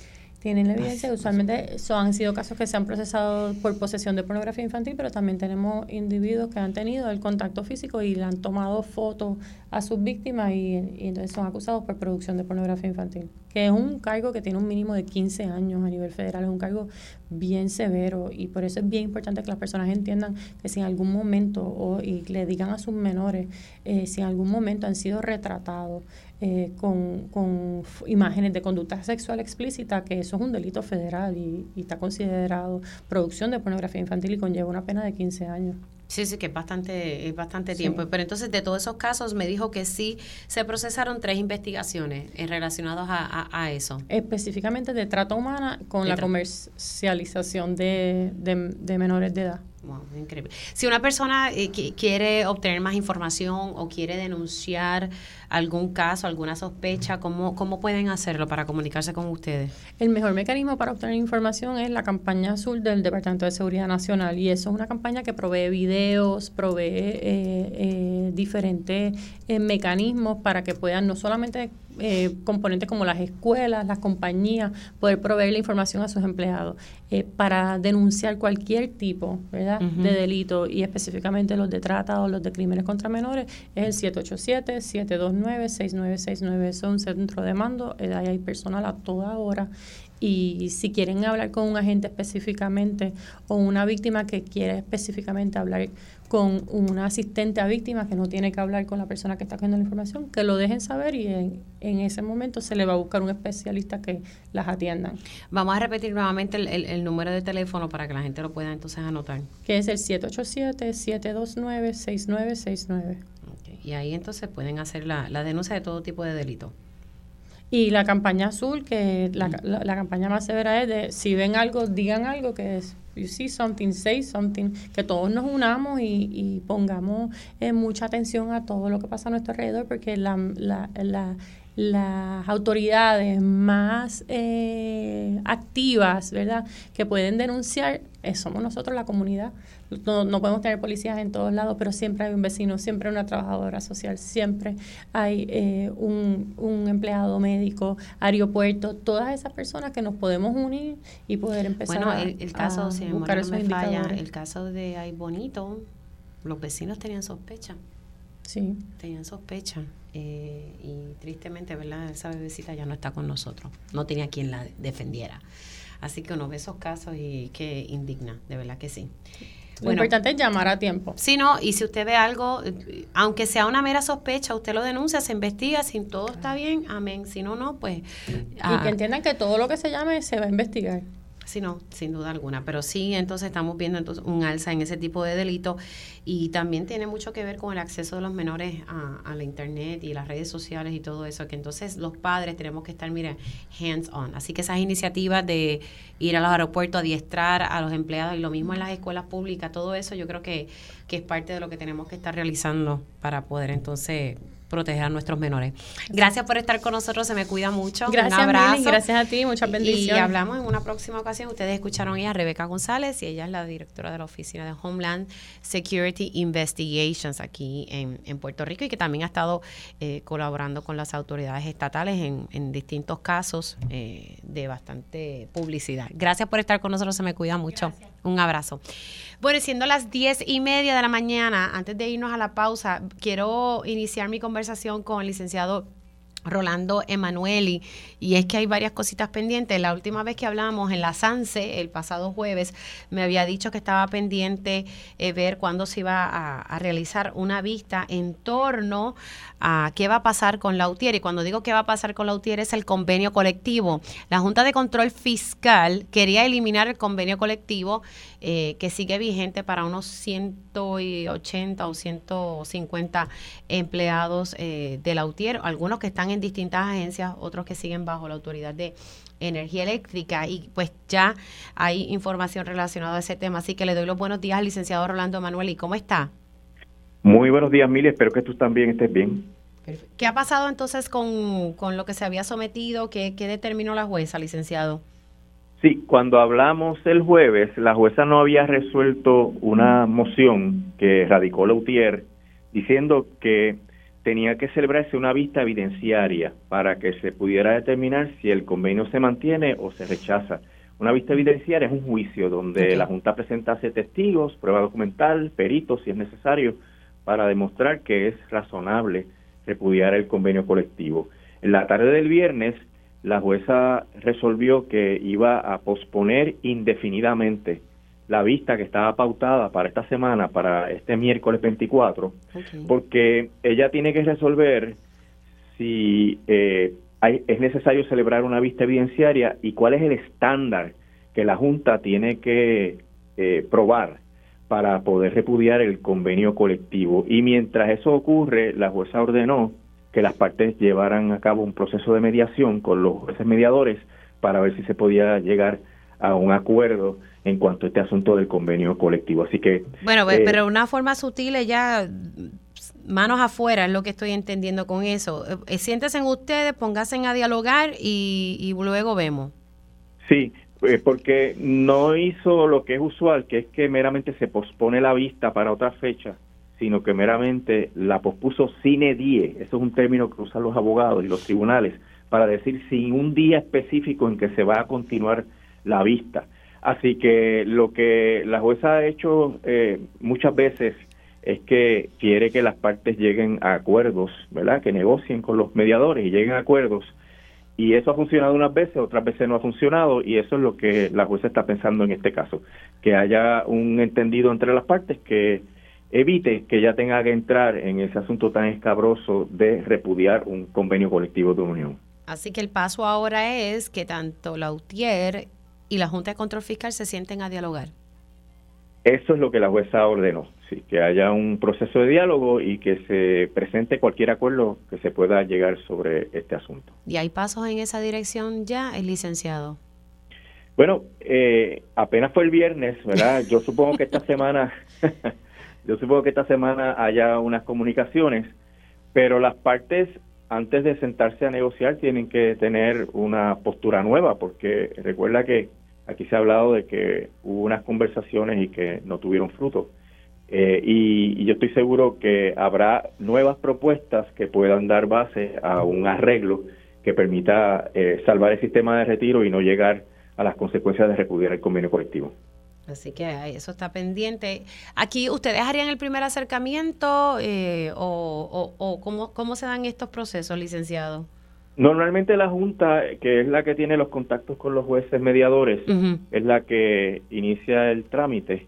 tienen la evidencia. Usualmente son, han sido casos que se han procesado por posesión de pornografía infantil, pero también tenemos individuos que han tenido el contacto físico y le han tomado fotos a sus víctimas y, entonces son acusados por producción de pornografía infantil, que es un cargo que tiene un mínimo de 15 años a nivel federal, es un cargo bien severo y por eso es bien importante que las personas entiendan que si en algún momento o, y le digan a sus menores eh, si en algún momento han sido retratados eh, con, con, imágenes de conducta sexual explícita, que eso es un delito federal y, está considerado producción de pornografía infantil y conlleva una pena de 15 años. Sí, sí, que es bastante, es bastante tiempo. Pero entonces, de todos esos casos, me dijo que sí se procesaron tres investigaciones relacionadas a, a, eso. Específicamente de trata humana con la comercialización de, de menores de edad. Wow, increíble. Si una persona eh, quiere obtener más información o quiere denunciar algún caso, alguna sospecha, ¿cómo, ¿cómo pueden hacerlo para comunicarse con ustedes? El mejor mecanismo para obtener información es la campaña azul del Departamento de Seguridad Nacional y eso es una campaña que provee videos, provee eh, eh, diferentes mecanismos para que puedan no solamente eh, componentes como las escuelas, las compañías, poder proveer la información a sus empleados eh, para denunciar cualquier tipo ¿verdad? de delito y específicamente los de trata o los de crímenes contra menores es el 787-729-6969. Es un centro de mando, eh, ahí hay personal a toda hora y si quieren hablar con un agente específicamente o una víctima que quiere específicamente hablar con un asistente a víctimas que no tiene que hablar con la persona que está cogiendo la información, que lo dejen saber y en, ese momento se le va a buscar un especialista que las atiendan. Vamos a repetir nuevamente el, número de teléfono para que la gente lo pueda entonces anotar. Que es el 787-729-6969. Y ahí entonces pueden hacer la, la denuncia de todo tipo de delito. Y la campaña azul, que la, la, campaña más severa es de si ven algo, digan algo, que es you see something, say something, que todos nos unamos y, y pongamos eh, mucha atención a todo lo que pasa a nuestro alrededor, porque la, la, la las autoridades más eh, activas, ¿verdad?, que pueden denunciar, eh, somos nosotros la comunidad. No, no, podemos tener policías en todos lados, pero siempre hay un vecino, siempre hay una trabajadora social, siempre hay eh, un, un, empleado médico, aeropuerto, todas esas personas que nos podemos unir y poder empezar bueno, el, el caso, a si buscar no me falla, el caso de Ay Bonito, los vecinos tenían sospecha. Sí. Tenían sospecha. Eh, y tristemente, ¿verdad? Esa bebecita ya no está con nosotros. No tenía quien la defendiera. Así que uno ve esos casos y que indigna, de verdad que sí. Lo importante es llamar a tiempo. Sí, no, y si usted ve algo, aunque sea una mera sospecha, usted lo denuncia, se investiga, si todo está bien, amén. Si no, no, pues... y que ah, entiendan que todo lo que se llame se va a investigar. Sí, no, sin duda alguna. Pero sí, entonces estamos viendo entonces un alza en ese tipo de delito y también tiene mucho que ver con el acceso de los menores a, la internet y las redes sociales y todo eso, que entonces los padres tenemos que estar, mira, hands on. Así que esas iniciativas de ir a los aeropuertos, adiestrar a los empleados y lo mismo en las escuelas públicas, todo eso yo creo que, que es parte de lo que tenemos que estar realizando para poder entonces proteger a nuestros menores. Gracias por estar con nosotros, se me cuida mucho. Gracias, Un abrazo. gracias a ti, muchas bendiciones. Y hablamos en una próxima ocasión. Ustedes escucharon a Rebeca González y ella es la directora de la Oficina de Homeland Security Investigations aquí en, Puerto Rico y que también ha estado eh, colaborando con las autoridades estatales en, distintos casos eh, de bastante publicidad. Gracias por estar con nosotros, se me cuida mucho. Un abrazo. Bueno, siendo las diez y media de la mañana, antes de irnos a la pausa, quiero iniciar mi conversación con el licenciado Rolando Emanueli, y es que hay varias cositas pendientes. La última vez que hablamos en la SANSE, el pasado jueves, me había dicho que estaba pendiente eh, ver cuándo se iba a, realizar una vista en torno a qué va a pasar con la UTIER. Y cuando digo qué va a pasar con la UTIER es el convenio colectivo. La Junta de Control Fiscal quería eliminar el convenio colectivo eh, que sigue vigente para unos 180 o 150 empleados eh, de la UTIER, algunos que están en distintas agencias, otros que siguen bajo la autoridad de energía eléctrica y pues ya hay información relacionada a ese tema. Así que le doy los buenos días al licenciado Rolando Manuel. ¿Y cómo está? Muy buenos días, Mili. Espero que tú también estés bien. ¿Qué ha pasado entonces con, lo que se había sometido? ¿Qué, ¿Qué, determinó la jueza, licenciado? Sí, cuando hablamos el jueves, la jueza no había resuelto una moción que radicó Lautier diciendo que tenía que celebrarse una vista evidenciaria para que se pudiera determinar si el convenio se mantiene o se rechaza. Una vista evidenciaria es un juicio donde la Junta presentase testigos, prueba documental, peritos si es necesario, para demostrar que es razonable repudiar el convenio colectivo. En la tarde del viernes, la jueza resolvió que iba a posponer indefinidamente la vista que estaba pautada para esta semana, para este miércoles 24, porque ella tiene que resolver si eh, hay, es necesario celebrar una vista evidenciaria y cuál es el estándar que la Junta tiene que eh, probar para poder repudiar el convenio colectivo. Y mientras eso ocurre, la jueza ordenó que las partes llevaran a cabo un proceso de mediación con los jueces mediadores para ver si se podía llegar a un acuerdo en cuanto a este asunto del convenio colectivo. Así que... Bueno, eh, pero una forma sutil ya manos afuera es lo que estoy entendiendo con eso. Eh, siéntense en ustedes, pónganse a dialogar y, y luego vemos. Sí, eh, porque no hizo lo que es usual, que es que meramente se pospone la vista para otra fecha, sino que meramente la pospuso sine die. Eso es un término que usan los abogados y los tribunales para decir sin un día específico en que se va a continuar la vista. Así que lo que la jueza ha hecho eh, muchas veces es que quiere que las partes lleguen a acuerdos, ¿verdad? Que negocien con los mediadores y lleguen a acuerdos y eso ha funcionado unas veces, otras veces no ha funcionado, y eso es lo que la jueza está pensando en este caso, que haya un entendido entre las partes que evite que ella tenga que entrar en ese asunto tan escabroso de repudiar un convenio colectivo de unión. Así que el paso ahora es que tanto la UTIER y la Junta de Control Fiscal se sienten a dialogar. Eso es lo que la jueza ordenó que haya un proceso de diálogo y que se presente cualquier acuerdo que se pueda llegar sobre este asunto. ¿Y hay pasos en esa dirección ya, el licenciado? Bueno, eh, apenas fue el viernes, ¿verdad? Yo supongo que esta semana, yo supongo que esta semana haya unas comunicaciones, pero las partes antes de sentarse a negociar tienen que tener una postura nueva, porque recuerda que aquí se ha hablado de que hubo unas conversaciones y que no tuvieron fruto. Eh, y, yo estoy seguro que habrá nuevas propuestas que puedan dar base a un arreglo que permita eh, salvar el sistema de retiro y no llegar a las consecuencias de repudiar el convenio colectivo. Así que eso está pendiente. Aquí, ¿ustedes harían el primer acercamiento eh, o, cómo, cómo se dan estos procesos, licenciado? Normalmente la Junta, que es la que tiene los contactos con los jueces mediadores, es la que inicia el trámite.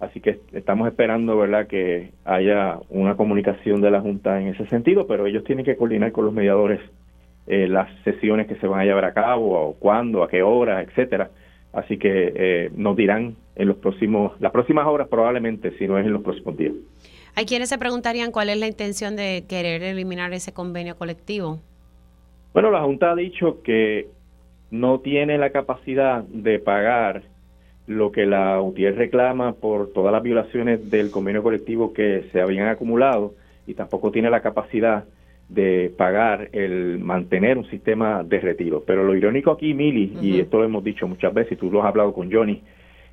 Así que estamos esperando, ¿verdad?, que haya una comunicación de la Junta en ese sentido, pero ellos tienen que coordinar con los mediadores eh, las sesiones que se van a llevar a cabo, o cuándo, a qué hora, etcétera. Así que eh, nos dirán en los próximos, las próximas horas probablemente, si no es en los próximos días. Hay quienes se preguntarían cuál es la intención de querer eliminar ese convenio colectivo. Bueno, la Junta ha dicho que no tiene la capacidad de pagar lo que la UTIER reclama por todas las violaciones del convenio colectivo que se habían acumulado y tampoco tiene la capacidad de pagar el mantener un sistema de retiro. Pero lo irónico aquí, Mili, y esto lo hemos dicho muchas veces, y tú lo has hablado con Johnny,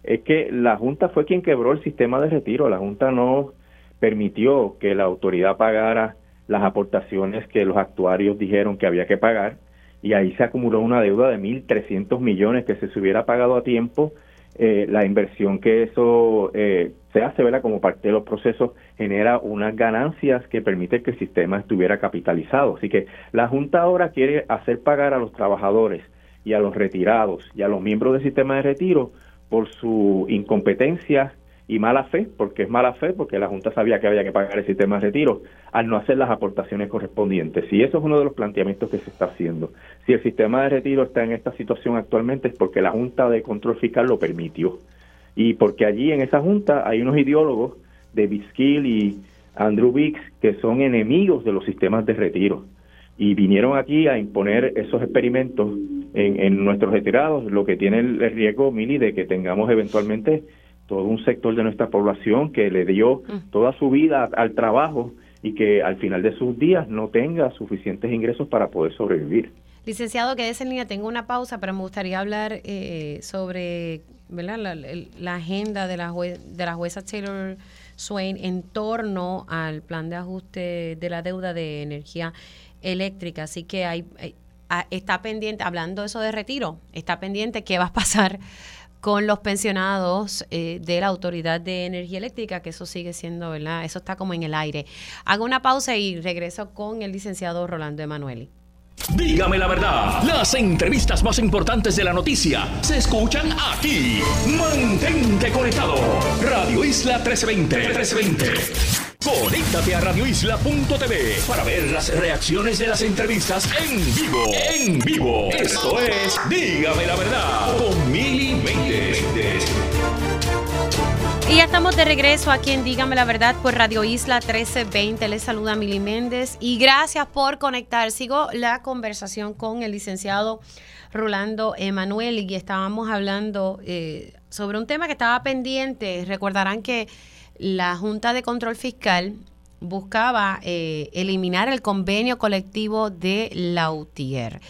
es que la Junta fue quien quebró el sistema de retiro. La Junta no permitió que la autoridad pagara las aportaciones que los actuarios dijeron que había que pagar y ahí se acumuló una deuda de 1.300 millones que se hubiera pagado a tiempo eh, la inversión que eso eh, se hace ¿verdad? como parte de los procesos genera unas ganancias que permite que el sistema estuviera capitalizado. Así que la Junta ahora quiere hacer pagar a los trabajadores y a los retirados y a los miembros del sistema de retiro por su incompetencia y mala fe, porque es mala fe, porque la Junta sabía que había que pagar el sistema de retiro, al no hacer las aportaciones correspondientes. Y eso es uno de los planteamientos que se está haciendo. Si el sistema de retiro está en esta situación actualmente es porque la Junta de Control Fiscal lo permitió. Y porque allí en esa Junta hay unos ideólogos, de Biskill y Andrew Bix, que son enemigos de los sistemas de retiro. Y vinieron aquí a imponer esos experimentos en, en nuestros retirados, lo que tiene el riesgo, Mili, de que tengamos eventualmente todo un sector de nuestra población que le dio mm. toda su vida al trabajo y que al final de sus días no tenga suficientes ingresos para poder sobrevivir. Licenciado, quédese en línea, tengo una pausa, pero me gustaría hablar eh, sobre ¿verdad? La, agenda de la, de la jueza Taylor Swain en torno al plan de ajuste de la deuda de energía eléctrica. Así que hay, está pendiente, hablando eso de retiro, está pendiente qué va a pasar con los pensionados eh, de la Autoridad de Energía Eléctrica, que eso sigue siendo, ¿verdad? Eso está como en el aire. Hago una pausa y regreso con el licenciado Rolando Emanueli. Dígame la verdad, las entrevistas más importantes de la noticia se escuchan aquí. Mantente conectado. Radio Isla 1320. 1320. Conéctate a radioisla.tv para ver las reacciones de las entrevistas en vivo. En vivo. Esto es Dígame la verdad con Mili Y ya estamos de regreso aquí en Dígame la verdad por Radio Isla 1320. Les saluda Mili Méndez y gracias por conectar. Sigo la conversación con el licenciado Rolando Emanuel y estábamos hablando eh, sobre un tema que estaba pendiente. Recordarán que la Junta de Control Fiscal buscaba eh, eliminar el convenio colectivo de la UTIER.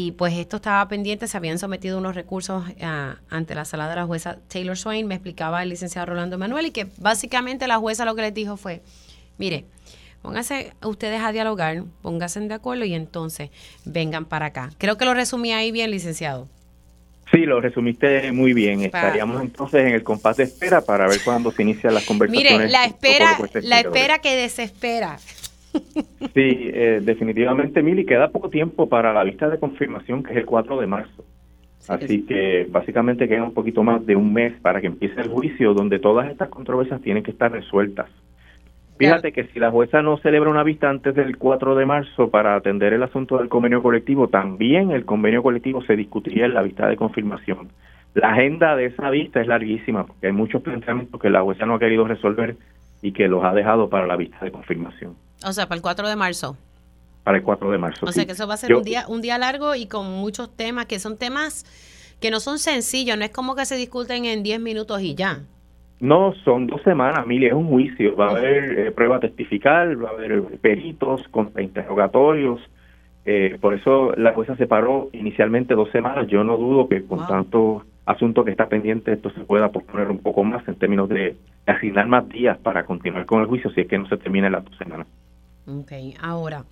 Y pues esto estaba pendiente, se habían sometido unos recursos ah, ante la sala de la jueza Taylor Swain, me explicaba el licenciado Rolando Manuel, y que básicamente la jueza lo que les dijo fue, mire, pónganse ustedes a dialogar, pónganse de acuerdo y entonces vengan para acá. Creo que lo resumí ahí bien, licenciado. Sí, lo resumiste muy bien. Estaríamos entonces en el compás de espera para ver cuándo se inician las conversaciones. Mire, la espera, la espera que desespera. Sí, eh, definitivamente, Mili, queda poco tiempo para la vista de confirmación, que es el 4 de marzo. Así que básicamente queda un poquito más de un mes para que empiece el juicio, donde todas estas controversias tienen que estar resueltas. Fíjate que si la jueza no celebra una vista antes del 4 de marzo para atender el asunto del convenio colectivo, también el convenio colectivo se discutiría en la vista de confirmación. La agenda de esa vista es larguísima porque hay muchos planteamientos que la jueza no ha querido resolver y que los ha dejado para la vista de confirmación. O sea, para el 4 de marzo. Para el 4 de marzo. O sea, que eso va a ser un día un día largo y con muchos temas que son temas que no son sencillos, no es como que se discuten en 10 minutos y ya. No, son dos semanas, Mili, es un juicio. Va a haber eh, prueba testifical, va a haber peritos, con interrogatorios. Eh, por eso la jueza se paró inicialmente dos semanas. Yo no dudo que con tanto asunto que está pendiente esto se pueda posponer un poco más en términos de asignar más días para continuar con el juicio si es que no se termina en las dos. Ok, ahora,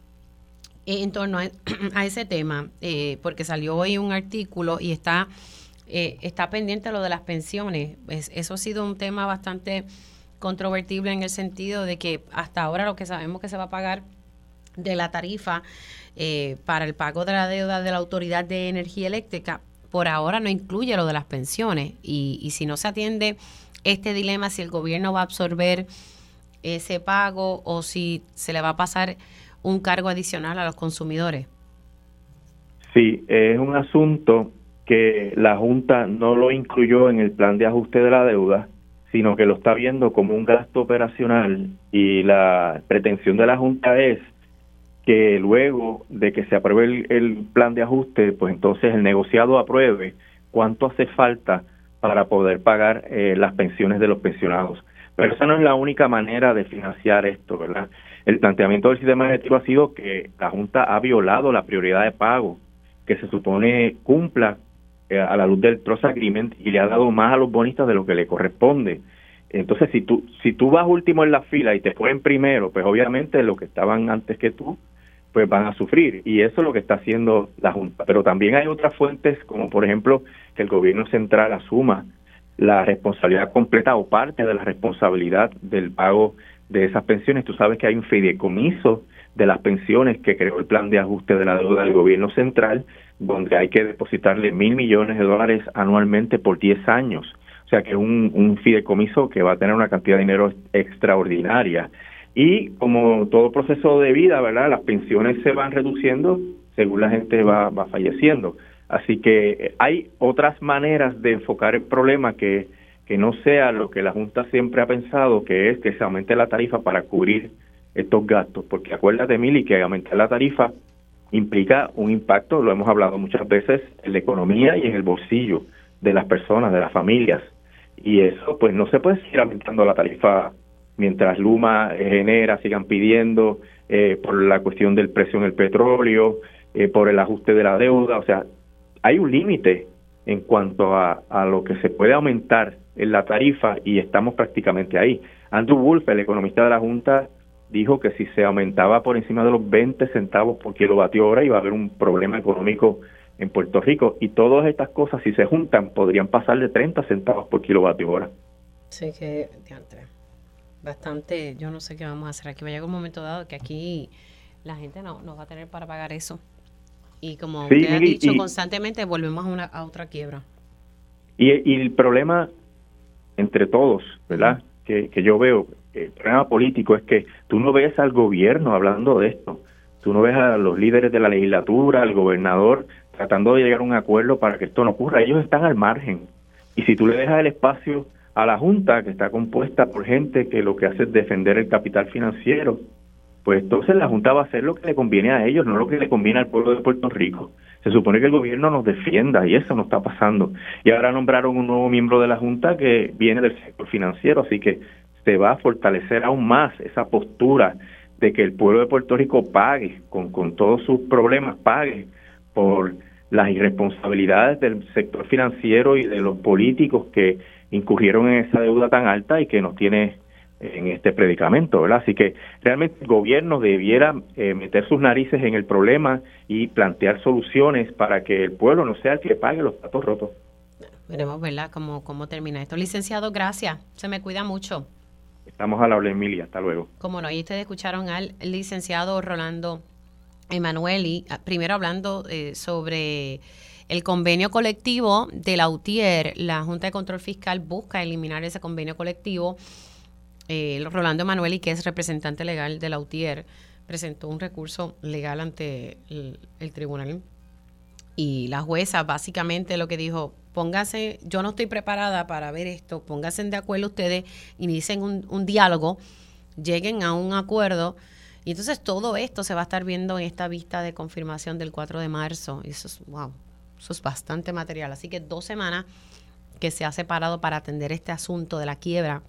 en torno a, ese tema, eh, porque salió hoy un artículo y está eh, está pendiente lo de las pensiones. eso ha sido un tema bastante controvertible en el sentido de que hasta ahora lo que sabemos que se va a pagar de la tarifa eh, para el pago de la deuda de la Autoridad de Energía Eléctrica, por ahora no incluye lo de las pensiones. Y, y si no se atiende este dilema, si el gobierno va a absorber ese pago o si se le va a pasar un cargo adicional a los consumidores. Sí, es un asunto que la Junta no lo incluyó en el plan de ajuste de la deuda, sino que lo está viendo como un gasto operacional y la pretensión de la Junta es que luego de que se apruebe el, plan de ajuste, pues entonces el negociado apruebe cuánto hace falta para poder pagar eh, las pensiones de los pensionados. Pero esa no es la única manera de financiar esto, ¿verdad? El planteamiento del sistema energético ha sido que la Junta ha violado la prioridad de pago que se supone cumpla eh, a la luz del Trust Agreement y le ha dado más a los bonistas de lo que le corresponde. Entonces, si tú, si tú vas último en la fila y te ponen primero, pues obviamente los que estaban antes que tú, pues van a sufrir. Y eso es lo que está haciendo la Junta. Pero también hay otras fuentes, como por ejemplo que el gobierno central asuma la responsabilidad completa o parte de la responsabilidad del pago de esas pensiones. Tú sabes que hay un fideicomiso de las pensiones que creó el plan de ajuste de la deuda del gobierno central, donde hay que depositarle mil millones de dólares anualmente por 10 años. O sea que es un, un fideicomiso que va a tener una cantidad de dinero extraordinaria. Y como todo proceso de vida, ¿verdad? Las pensiones se van reduciendo según la gente va, va falleciendo. Así que hay otras maneras de enfocar el problema que, que no sea lo que la Junta siempre ha pensado, que es que se aumente la tarifa para cubrir estos gastos, porque acuérdate, Mili, que aumentar la tarifa implica un impacto, lo hemos hablado muchas veces, en la economía y en el bolsillo de las personas, de las familias. Y eso, pues no se puede seguir aumentando la tarifa mientras Luma genera, sigan pidiendo eh, por la cuestión del precio en el petróleo, eh, por el ajuste de la deuda. O sea, hay un límite en cuanto a, a lo que se puede aumentar en la tarifa y estamos prácticamente ahí. Andrew Wolf, el economista de la Junta, dijo que si se aumentaba por encima de los 20 centavos por kilovatio hora iba a haber un problema económico en Puerto Rico y todas estas cosas si se juntan podrían pasar de 30 centavos por kilovatio hora. Sí, que bastante, yo no sé qué vamos a hacer aquí. Va a llegar un momento dado que aquí la gente no, no va a tener para pagar eso. Y como usted ha dicho constantemente, volvemos a, una, a otra quiebra. Y, y el problema entre todos, ¿verdad? que, que yo veo, el problema político es que tú no ves al gobierno hablando de esto, tú no ves a los líderes de la legislatura, al gobernador tratando de llegar a un acuerdo para que esto no ocurra, ellos están al margen. Y si tú le dejas el espacio a la Junta, que está compuesta por gente que lo que hace es defender el capital financiero, pues entonces la Junta va a hacer lo que le conviene a ellos, no lo que le conviene al pueblo de Puerto Rico. Se supone que el gobierno nos defienda y eso no está pasando. Y ahora nombraron un nuevo miembro de la Junta que viene del sector financiero, así que se va a fortalecer aún más esa postura de que el pueblo de Puerto Rico pague, con, con todos sus problemas, pague por las irresponsabilidades del sector financiero y de los políticos que incurrieron en esa deuda tan alta y que nos tiene en este predicamento, ¿verdad? Así que realmente el gobierno debiera eh, meter sus narices en el problema y plantear soluciones para que el pueblo no sea el que pague los platos rotos. Veremos, ¿verdad?, cómo, cómo termina esto. Licenciado, gracias. Se me cuida mucho. Estamos a la hora, Emilia. Hasta luego. Como no, y ustedes escucharon al licenciado Rolando Emanueli, ah, primero hablando eh, sobre el convenio colectivo de la UTIER. La Junta de Control Fiscal busca eliminar ese convenio colectivo. Eh, Rolando Emanueli, que es representante legal de la UTIER, presentó un recurso legal ante el tribunal. Y la jueza básicamente lo que dijo, póngase, yo no estoy preparada para ver esto, pónganse de acuerdo ustedes, inicien un, diálogo, lleguen a un acuerdo. Y entonces todo esto se va a estar viendo en esta vista de confirmación del 4 de marzo. Eso es, wow, eso es bastante material. Así que dos semanas que se ha separado para atender este asunto de la quiebra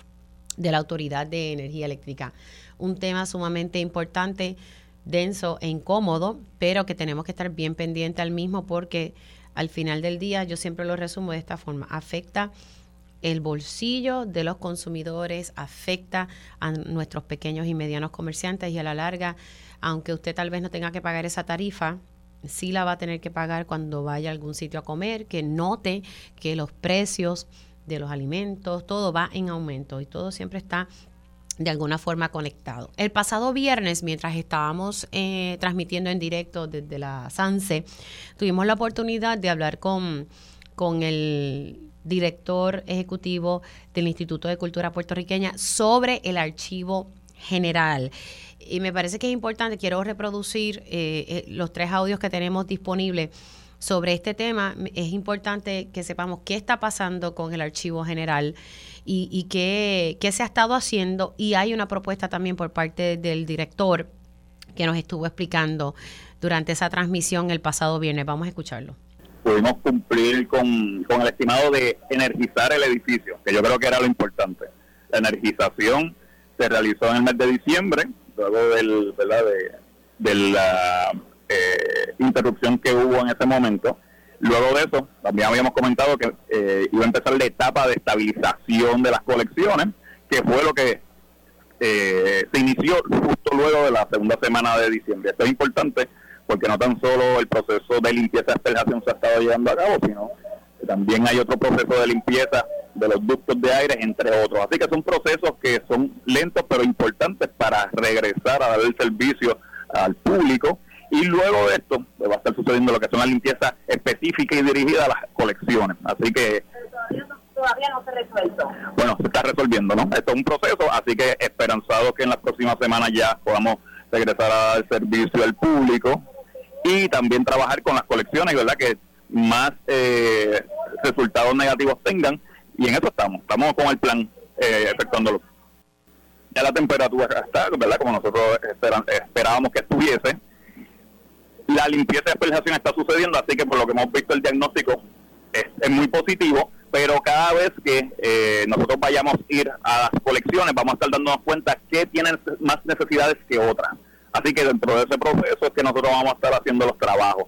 de la Autoridad de Energía Eléctrica. Un tema sumamente importante, denso e incómodo, pero que tenemos que estar bien pendiente al mismo porque al final del día, yo siempre lo resumo de esta forma, afecta el bolsillo de los consumidores, afecta a nuestros pequeños y medianos comerciantes y a la larga, aunque usted tal vez no tenga que pagar esa tarifa, sí la va a tener que pagar cuando vaya a algún sitio a comer, que note que los precios de los alimentos, todo va en aumento y todo siempre está de alguna forma conectado. El pasado viernes, mientras estábamos eh, transmitiendo en directo desde la SANSE, tuvimos la oportunidad de hablar con, con el director ejecutivo del Instituto de Cultura Puertorriqueña sobre el archivo general. Y me parece que es importante, quiero reproducir eh, eh, los tres audios que tenemos disponibles sobre este tema. Es importante que sepamos qué está pasando con el archivo general y, qué, se ha estado haciendo. Y hay una propuesta también por parte del director que nos estuvo explicando durante esa transmisión el pasado viernes. Vamos a escucharlo. Pudimos cumplir con, con el estimado de energizar el edificio, que yo creo que era lo importante. La energización se realizó en el mes de diciembre, luego del, de, la eh, interrupción que hubo en ese momento. Luego de eso, también habíamos comentado que eh, iba a empezar la etapa de estabilización de las colecciones, que fue lo que eh, se inició justo luego de la segunda semana de diciembre. Esto es importante porque no tan solo el proceso de limpieza y asperjación se ha estado llevando a cabo, sino también hay otro proceso de limpieza de los ductos de aire, entre otros. Así que son procesos que son lentos pero importantes para regresar a dar el servicio al público y luego de esto pues, va a estar sucediendo lo que son las limpiezas específicas y dirigidas a las colecciones. Así que... Todavía no se resuelto. Bueno, se está resolviendo, ¿no? Esto es un proceso, así que esperanzado que en las próximas semanas ya podamos regresar al servicio al público y también trabajar con las colecciones, ¿verdad? Que más eh, resultados negativos tengan y en eso estamos, estamos con el plan eh, efectuándolo. Ya la temperatura está, ¿verdad? Como nosotros esperábamos que estuviese, la limpieza de asperjación está sucediendo, así que por lo que hemos visto el diagnóstico es, muy positivo, pero cada vez que eh, nosotros vayamos a ir a las colecciones vamos a estar dándonos cuenta que tienen más necesidades que otras. Así que dentro de ese proceso es que nosotros vamos a estar haciendo los trabajos.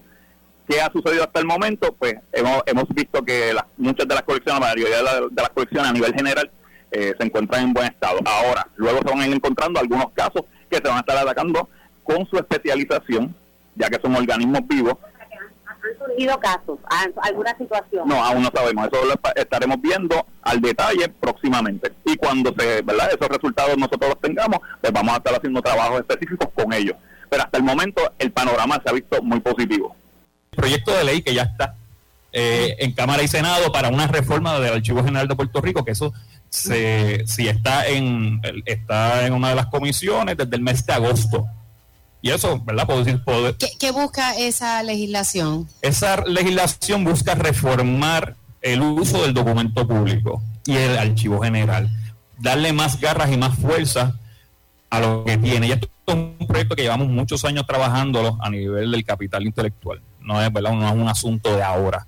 ¿Qué ha sucedido hasta el momento? Pues hemos, hemos visto que muchas de las colecciones, la mayoría de, las colecciones a nivel general eh, se encuentran en buen estado. Ahora, luego se van a ir encontrando algunos casos que se van a estar atacando con su especialización ya que son organismos vivos. ¿Han surgido casos? ¿Alguna situación? No, aún no sabemos. Eso lo estaremos viendo al detalle próximamente. Y cuando se, ¿verdad? esos resultados nosotros los tengamos, pues vamos a estar haciendo trabajos específicos con ellos. Pero hasta el momento el panorama se ha visto muy positivo. Proyecto de ley que ya está eh, en Cámara y Senado para una reforma del Archivo General de Puerto Rico, que eso se, si está en, está en una de las comisiones desde el mes de agosto y eso, ¿verdad? Puedo decir, poder. ¿Qué, busca esa legislación? Esa legislación busca reformar el uso del documento público y el archivo general, darle más garras y más fuerza a lo que tiene. Y esto es un proyecto que llevamos muchos años trabajándolo a nivel del capital intelectual. No es, ¿verdad? no es un asunto de ahora.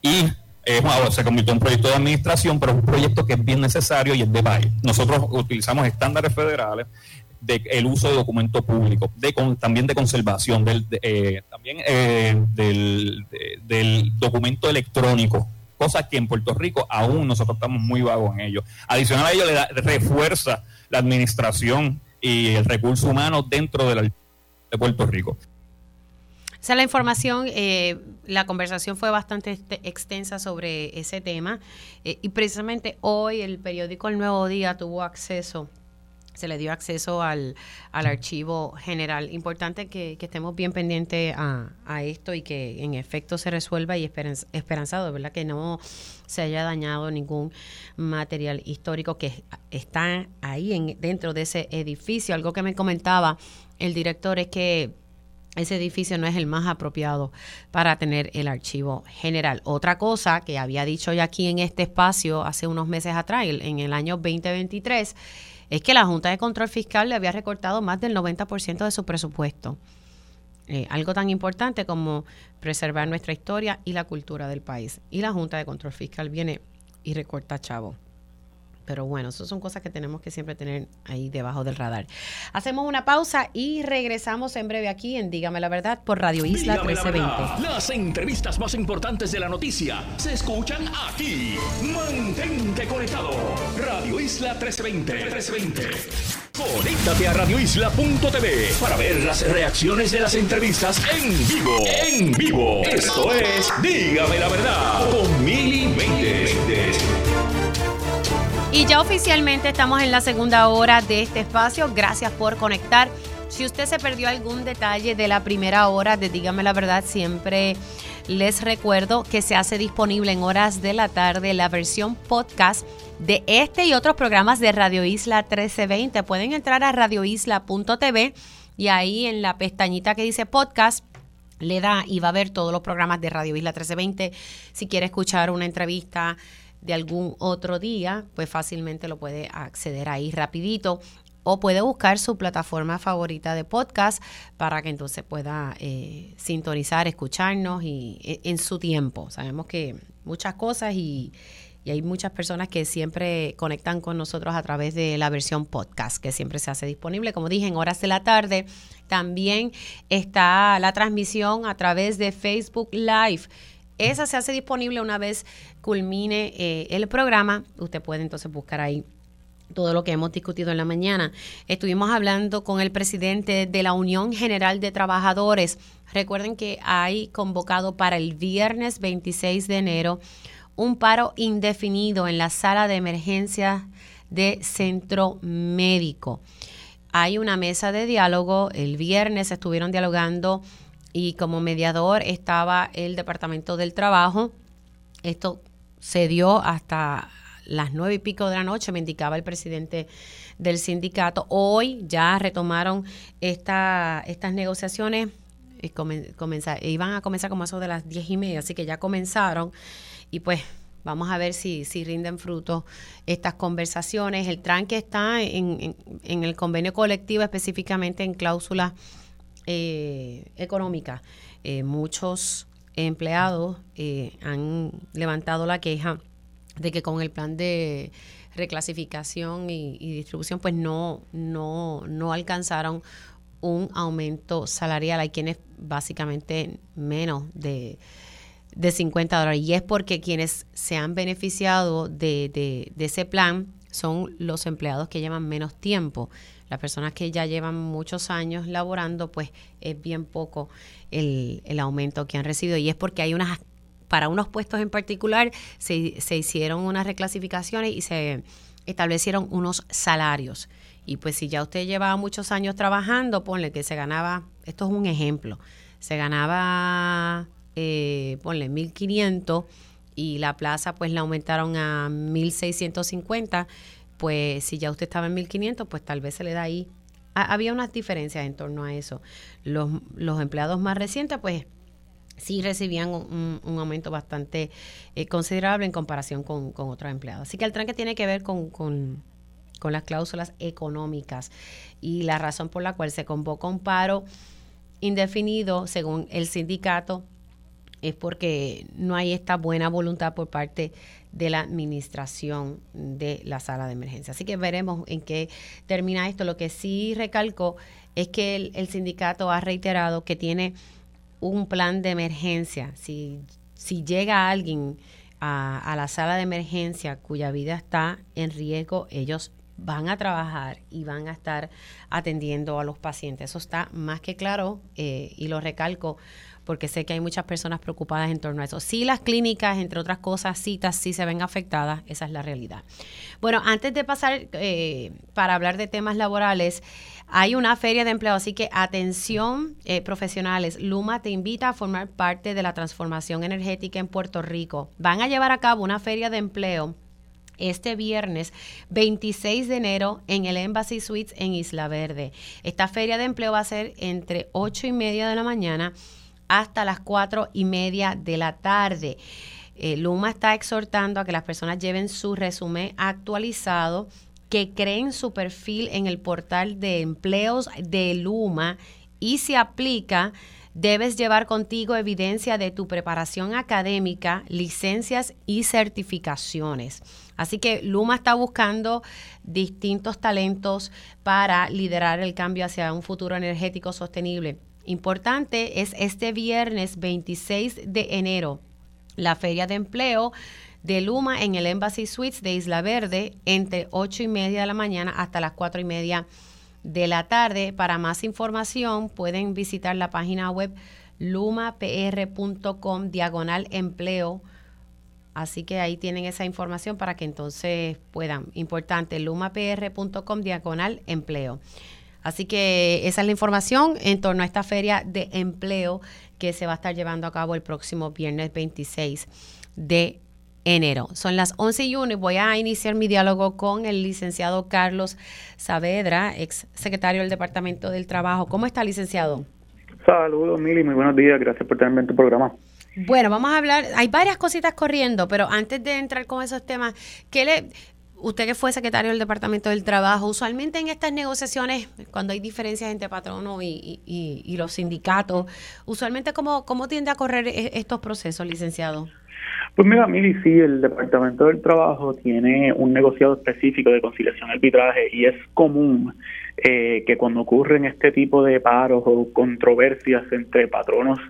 Y se convirtió en un proyecto de administración, pero es un proyecto que es bien necesario y es de país. Nosotros utilizamos estándares federales de el uso de documento público, de también de conservación, del, eh, también eh, del, del, documento electrónico, cosa que en Puerto Rico aún nosotros estamos muy vagos en ello. Adicional a ello, le refuerza la administración y el recurso humano dentro de, la, de Puerto Rico. Esa la información, eh, la conversación fue bastante este, extensa sobre ese tema y precisamente hoy el periódico El Nuevo Día tuvo acceso se le dio acceso al, archivo general. Importante que, estemos bien pendientes a, esto y que en efecto se resuelva y esperanzado, ¿verdad? Que no se haya dañado ningún material histórico que está ahí en, dentro de ese edificio. Algo que me comentaba el director es que ese edificio no es el más apropiado para tener el archivo general. Otra cosa que había dicho ya aquí en este espacio hace unos meses atrás, en el año 2023, es que la Junta de Control Fiscal le había recortado más del 90% de su presupuesto. Eh, algo tan importante como preservar nuestra historia y la cultura del país. Y la Junta de Control Fiscal viene y recorta chavo. Pero bueno, eso son cosas que tenemos que siempre tener ahí debajo del radar. Hacemos una pausa y regresamos en breve aquí en Dígame la Verdad por Radio Isla 1320. Las entrevistas más importantes de la noticia se escuchan aquí. Mantente conectado. Radio Isla 1320. 1320. Conéctate a radioisla.tv para ver las reacciones de las entrevistas en vivo. En vivo. Esto es Dígame la Verdad con Mili 20. Y ya oficialmente estamos en la segunda hora de este espacio. Gracias por conectar. Si usted se perdió algún detalle de la primera hora de Dígame la Verdad, siempre les recuerdo que se hace disponible en horas de la tarde la versión podcast de este y otros programas de Radio Isla 1320. Pueden entrar a radioisla.tv y ahí en la pestañita que dice podcast le da y va a ver todos los programas de Radio Isla 1320. Si quiere escuchar una entrevista de algún otro día, pues fácilmente lo puede acceder ahí rapidito o puede buscar su plataforma favorita de podcast para que entonces pueda eh, sintonizar, escucharnos y e, en su tiempo. Sabemos que muchas cosas y, y hay muchas personas que siempre conectan con nosotros a través de la versión podcast que siempre se hace disponible, como dije, en horas de la tarde. También está la transmisión a través de Facebook Live. Esa se hace disponible una vez culmine eh, el programa. Usted puede entonces buscar ahí todo lo que hemos discutido en la mañana. Estuvimos hablando con el presidente de la Unión General de Trabajadores. Recuerden que hay convocado para el viernes 26 de enero un paro indefinido en la sala de emergencia de centro médico. Hay una mesa de diálogo. El viernes estuvieron dialogando y como mediador estaba el Departamento del Trabajo. Esto se dio hasta las nueve y pico de la noche, me indicaba el presidente del sindicato. Hoy ya retomaron esta, estas negociaciones y comenzar, iban a comenzar como eso de las diez y media, así que ya comenzaron y pues vamos a ver si, si rinden fruto estas conversaciones. El tranque está en, en, el convenio colectivo, específicamente en cláusulas eh, económicas. Eh, muchos empleados eh, han levantado la queja de que con el plan de reclasificación y, distribución, pues no, no, no alcanzaron un aumento salarial. Hay quienes básicamente menos de, de 50 dólares. Y es porque quienes se han beneficiado de, de, de, ese plan son los empleados que llevan menos tiempo. Las personas que ya llevan muchos años laborando, pues es bien poco el, el aumento que han recibido. Y es porque hay unas para unos puestos en particular se, se hicieron unas reclasificaciones y se establecieron unos salarios. Y pues si ya usted llevaba muchos años trabajando, ponle que se ganaba, esto es un ejemplo, se ganaba, eh, ponle 1.500 y la plaza pues la aumentaron a 1.650, pues si ya usted estaba en 1.500, pues tal vez se le da ahí. había unas diferencias en torno a eso. Los, los empleados más recientes pues sí recibían un, aumento bastante eh, considerable en comparación con, otros empleados. Así que el tranque tiene que ver con, con, las cláusulas económicas y la razón por la cual se convoca un paro indefinido, según el sindicato, es porque no hay esta buena voluntad por parte de la administración de la sala de emergencia. Así que veremos en qué termina esto. Lo que sí recalco es que el sindicato ha reiterado que tiene un plan de emergencia. Si, si llega alguien a, a, la sala de emergencia cuya vida está en riesgo, ellos van a trabajar y van a estar atendiendo a los pacientes. Eso está más que claro eh, y lo recalco porque sé que hay muchas personas preocupadas en torno a eso. Sí, las clínicas, entre otras cosas, citas, sí se ven afectadas, esa es la realidad. Bueno, antes de pasar eh, para hablar de temas laborales, hay una feria de empleo, así que atención eh, profesionales. Luma te invita a formar parte de la transformación energética en Puerto Rico. Van a llevar a cabo una feria de empleo este viernes 26 de enero en el Embassy Suites en Isla Verde. Esta feria de empleo va a ser entre 8 y media de la mañana hasta las 4 y media de la tarde. Eh, Luma está exhortando a que las personas lleven su resumen actualizado que creen su perfil en el portal de empleos de Luma y si aplica, debes llevar contigo evidencia de tu preparación académica, licencias y certificaciones. Así que Luma está buscando distintos talentos para liderar el cambio hacia un futuro energético sostenible. Importante es este viernes 26 de enero, la feria de empleo de Luma en el Embassy Suites de Isla Verde entre 8 y media de la mañana hasta las 4 y media de la tarde. Para más información pueden visitar la página web lumapr.com diagonal empleo Así que ahí tienen esa información para que entonces puedan. Importante, lumapr.com diagonal empleo. Así que esa es la información en torno a esta feria de empleo que se va a estar llevando a cabo el próximo viernes 26 de enero. Son las 11 y 1 y voy a iniciar mi diálogo con el licenciado Carlos Saavedra, ex secretario del Departamento del Trabajo. ¿Cómo está, licenciado? Saludos, Mili, muy buenos días. Gracias por tenerme en tu programa. Bueno, vamos a hablar, hay varias cositas corriendo, pero antes de entrar con esos temas, ¿qué le, usted que fue secretario del Departamento del Trabajo, usualmente en estas negociaciones, cuando hay diferencias entre patrono y, y, los sindicatos, usualmente cómo, cómo tiende a correr e, estos procesos, licenciado? Pues mira, Mili, sí, el Departamento del Trabajo tiene un negociado específico de conciliación arbitraje y es común eh, que cuando ocurren este tipo de paros o controversias entre patronos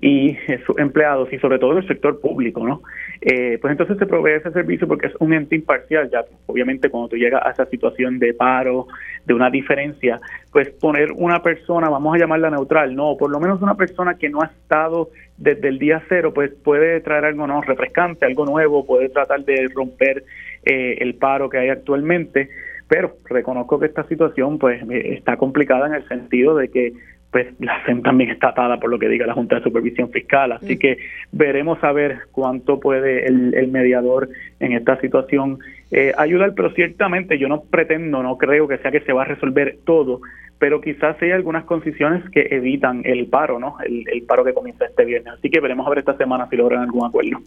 y sus empleados y sobre todo el sector público, ¿no? Eh, pues entonces se provee ese servicio porque es un ente imparcial, ya obviamente cuando tú llegas a esa situación de paro, de una diferencia, pues poner una persona, vamos a llamarla neutral, no, por lo menos una persona que no ha estado desde el día cero, pues puede traer algo no refrescante, algo nuevo, puede tratar de romper eh, el paro que hay actualmente, pero reconozco que esta situación pues eh, está complicada en el sentido de que pues la CEN también está atada por lo que diga la Junta de Supervisión Fiscal. Así que veremos a ver cuánto puede el, mediador en esta situación eh, ayudar, pero ciertamente yo no pretendo, no creo que sea que se va a resolver todo, pero quizás hay algunas condiciones que evitan el paro, ¿no? El, paro que comienza este viernes. Así que veremos a ver esta semana si logran algún acuerdo.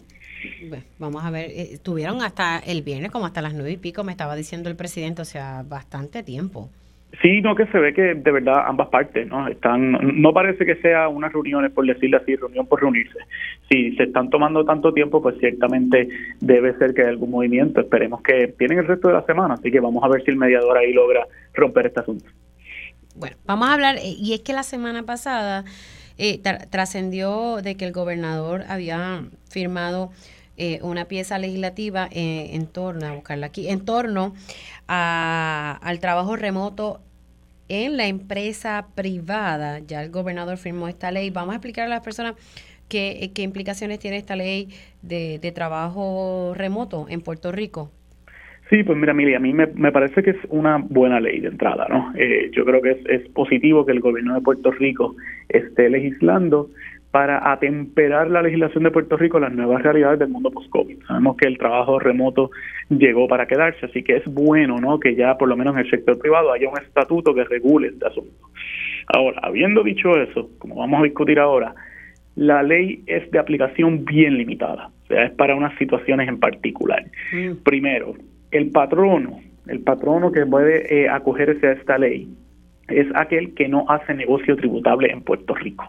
vamos a ver, eh, tuvieron hasta el viernes como hasta las nueve y pico, me estaba diciendo el presidente, o sea, bastante tiempo. Sí, no, que se ve que de verdad ambas partes, ¿no? Están, no parece que sea unas reuniones, por decirlo así, reunión por reunirse. Si se están tomando tanto tiempo, pues ciertamente debe ser que hay algún movimiento. Esperemos que tienen el resto de la semana, así que vamos a ver si el mediador ahí logra romper este asunto. Bueno, vamos a hablar, eh, y es que la semana pasada eh, trascendió de que el gobernador había firmado eh, una pieza legislativa en torno, a buscarla aquí, en torno a, al trabajo remoto en la empresa privada. Ya el gobernador firmó esta ley. Vamos a explicar a las personas qué, implicaciones tiene esta ley de, trabajo remoto en Puerto Rico. Sí, pues mira, Mili, a mí me, me, parece que es una buena ley de entrada, ¿no? Eh, yo creo que es positivo que el gobierno de Puerto Rico esté legislando para atemperar la legislación de Puerto Rico a las nuevas realidades del mundo post-COVID. Sabemos que el trabajo remoto llegó para quedarse, así que es bueno ¿no? que ya por lo menos en el sector privado haya un estatuto que regule este asunto. Ahora, habiendo dicho eso, como vamos a discutir ahora, la ley es de aplicación bien limitada, o sea, es para unas situaciones en particular. Mm. Primero, el patrono, el patrono que puede eh, acogerse a esta ley es aquel que no hace negocio tributable en Puerto Rico.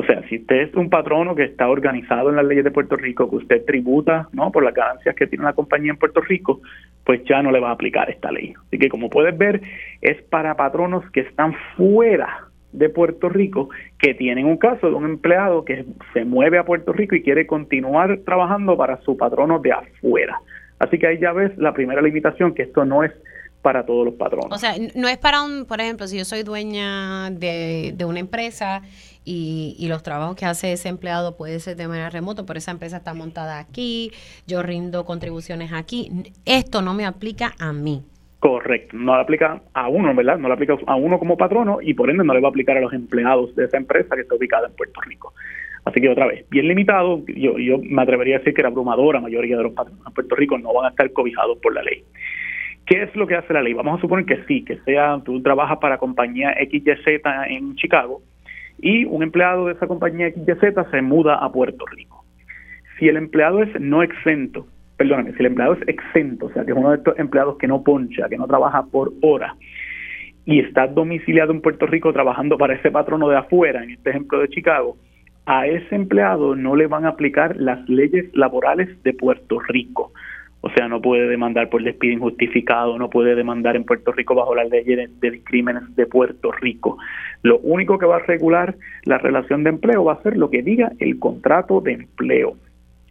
O sea, si usted es un patrono que está organizado en las leyes de Puerto Rico, que usted tributa ¿no? por las ganancias que tiene una compañía en Puerto Rico, pues ya no le va a aplicar esta ley. Así que como puedes ver, es para patronos que están fuera de Puerto Rico que tienen un caso de un empleado que se mueve a Puerto Rico y quiere continuar trabajando para su patrono de afuera. Así que ahí ya ves la primera limitación, que esto no es para todos los patronos. O sea, no es para un, por ejemplo, si yo soy dueña de, de una empresa y, los trabajos que hace ese empleado puede ser de manera remota, pero esa empresa está montada aquí, yo rindo contribuciones aquí. Esto no me aplica a mí. Correcto, no le aplica a uno, ¿verdad? No le aplica a uno como patrono y por ende no le va a aplicar a los empleados de esa empresa que está ubicada en Puerto Rico. Así que otra vez, bien limitado, yo, yo me atrevería a decir que la abrumadora mayoría de los patronos en Puerto Rico no van a estar cobijados por la ley. ¿Qué es lo que hace la ley? Vamos a suponer que sí, que sea, tú trabajas para compañía XYZ en Chicago y un empleado de esa compañía XYZ se muda a Puerto Rico. Si el empleado es no exento, perdóname, si el empleado es exento, o sea, que es uno de estos empleados que no poncha, que no trabaja por hora, y está domiciliado en Puerto Rico trabajando para ese patrono de afuera, en este ejemplo de Chicago, a ese empleado no le van a aplicar las leyes laborales de Puerto Rico. O sea, no puede demandar por despido injustificado, no puede demandar en Puerto Rico bajo la ley de, de crímenes de Puerto Rico. Lo único que va a regular la relación de empleo va a ser lo que diga el contrato de empleo.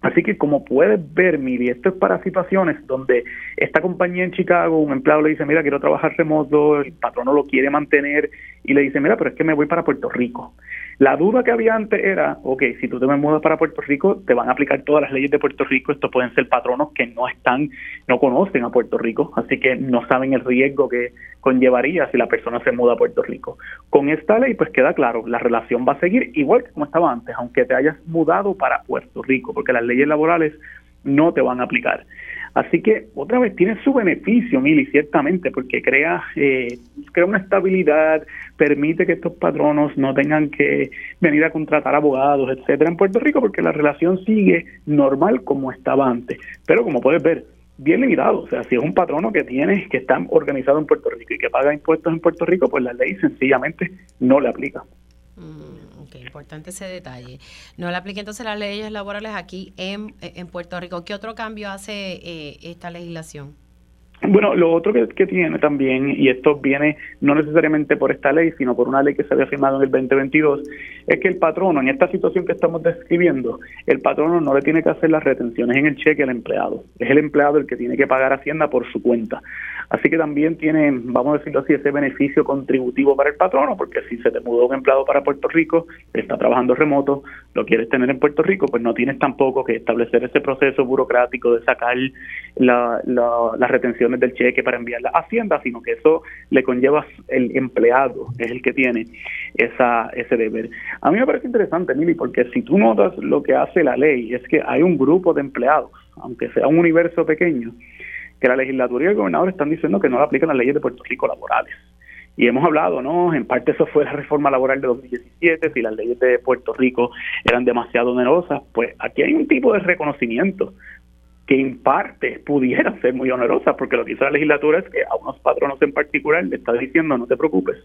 Así que como puedes ver, Miri, esto es para situaciones donde esta compañía en Chicago, un empleado le dice, mira, quiero trabajar remoto, el patrono lo quiere mantener y le dice, mira, pero es que me voy para Puerto Rico. La duda que había antes era, ok, si tú te mudas para Puerto Rico, te van a aplicar todas las leyes de Puerto Rico. Estos pueden ser patronos que no están, no conocen a Puerto Rico, así que no saben el riesgo que conllevaría si la persona se muda a Puerto Rico. Con esta ley, pues queda claro, la relación va a seguir igual que como estaba antes, aunque te hayas mudado para Puerto Rico, porque las leyes laborales no te van a aplicar. Así que otra vez tiene su beneficio, Mili, ciertamente, porque crea, eh, crea una estabilidad, permite que estos patronos no tengan que venir a contratar abogados, etcétera, en Puerto Rico, porque la relación sigue normal como estaba antes. Pero como puedes ver, bien limitado. O sea, si es un patrono que tiene, que está organizado en Puerto Rico y que paga impuestos en Puerto Rico, pues la ley sencillamente no le aplica. Mm importante ese detalle. No le aplique entonces las leyes laborales aquí en, en Puerto Rico. ¿Qué otro cambio hace eh, esta legislación? Bueno, lo otro que, tiene también, y esto viene no necesariamente por esta ley, sino por una ley que se había firmado en el 2022, es que el patrono, en esta situación que estamos describiendo, el patrono no le tiene que hacer las retenciones en el cheque al empleado. Es el empleado el que tiene que pagar Hacienda por su cuenta. Así que también tiene, vamos a decirlo así, ese beneficio contributivo para el patrono, porque si se te mudó un empleado para Puerto Rico, está trabajando remoto, lo quieres tener en Puerto Rico, pues no tienes tampoco que establecer ese proceso burocrático de sacar la, las retenciones del cheque para enviarla a Hacienda, sino que eso le conlleva el empleado, es el que tiene esa, ese deber. A mí me parece interesante, Mili, porque si tú notas lo que hace la ley, es que hay un grupo de empleados, aunque sea un universo pequeño, que la legislatura y el gobernador están diciendo que no le aplican las leyes de Puerto Rico laborales. Y hemos hablado, ¿no? En parte eso fue la reforma laboral de 2017, si las leyes de Puerto Rico eran demasiado onerosas, pues aquí hay un tipo de reconocimiento que en parte pudiera ser muy onerosa, porque lo que hizo la legislatura es que a unos patronos en particular le está diciendo, no te preocupes,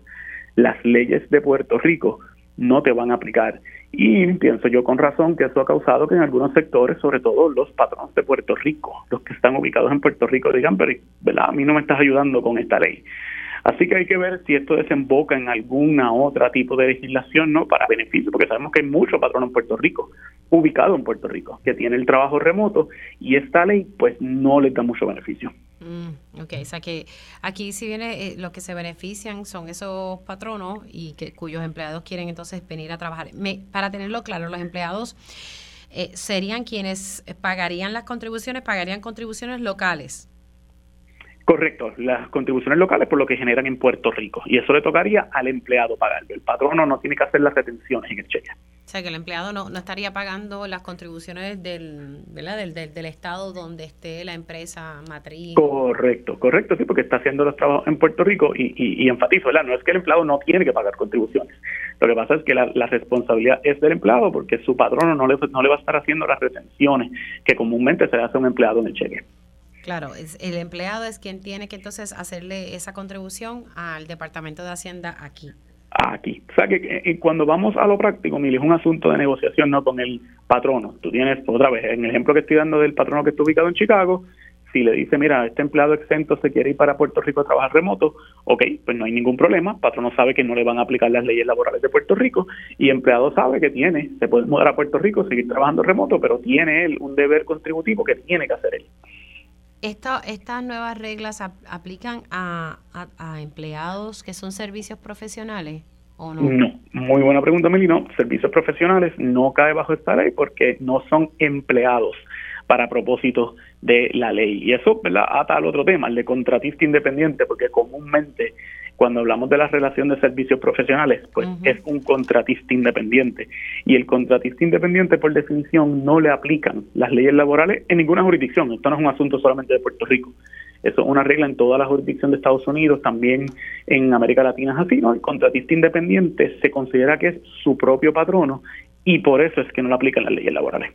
las leyes de Puerto Rico no te van a aplicar. Y pienso yo con razón que eso ha causado que en algunos sectores, sobre todo los patronos de Puerto Rico, los que están ubicados en Puerto Rico, digan, pero ¿verdad? a mí no me estás ayudando con esta ley. Así que hay que ver si esto desemboca en alguna otra tipo de legislación, ¿no? Para beneficio, porque sabemos que hay muchos patronos en Puerto Rico, ubicados en Puerto Rico, que tienen el trabajo remoto y esta ley pues no les da mucho beneficio. Mm, ok, o sea que aquí si viene eh, lo que se benefician son esos patronos y que cuyos empleados quieren entonces venir a trabajar. Me, para tenerlo claro, los empleados eh, serían quienes pagarían las contribuciones, pagarían contribuciones locales. Correcto, las contribuciones locales por lo que generan en Puerto Rico y eso le tocaría al empleado pagarlo. El patrono no tiene que hacer las retenciones en el cheque. O sea que el empleado no, no estaría pagando las contribuciones del, ¿verdad? Del, del, estado donde esté la empresa matriz. Correcto, correcto, sí, porque está haciendo los trabajos en Puerto Rico y, y, enfatizo, ¿verdad? No es que el empleado no tiene que pagar contribuciones. Lo que pasa es que la, la responsabilidad es del empleado porque su patrono no le, no le va a estar haciendo las retenciones que comúnmente se le hace a un empleado en el cheque. Claro, es, el empleado es quien tiene que entonces hacerle esa contribución al Departamento de Hacienda aquí. Aquí. O sea que eh, cuando vamos a lo práctico, Mili, es un asunto de negociación no con el patrono. Tú tienes, otra vez, en el ejemplo que estoy dando del patrono que está ubicado en Chicago, si le dice, mira, este empleado exento se quiere ir para Puerto Rico a trabajar remoto, ok, pues no hay ningún problema, patrono sabe que no le van a aplicar las leyes laborales de Puerto Rico y empleado sabe que tiene, se puede mudar a Puerto Rico, seguir trabajando remoto, pero tiene él un deber contributivo que tiene que hacer él. ¿Estas nuevas reglas aplican a, empleados que son servicios profesionales o no? No, muy buena pregunta, Melino. Servicios profesionales no cae bajo esta ley porque no son empleados para propósitos de la ley. Y eso ¿verdad? ata al otro tema, el de contratista independiente, porque comúnmente cuando hablamos de la relación de servicios profesionales, pues es un contratista independiente. Y el contratista independiente, por definición, no le aplican las leyes laborales en ninguna jurisdicción. Esto no es un asunto solamente de Puerto Rico. Eso es una regla en toda la jurisdicción de Estados Unidos, también en América Latina es así, ¿no? El contratista independiente se considera que es su propio patrono y por eso es que no le aplican las leyes laborales.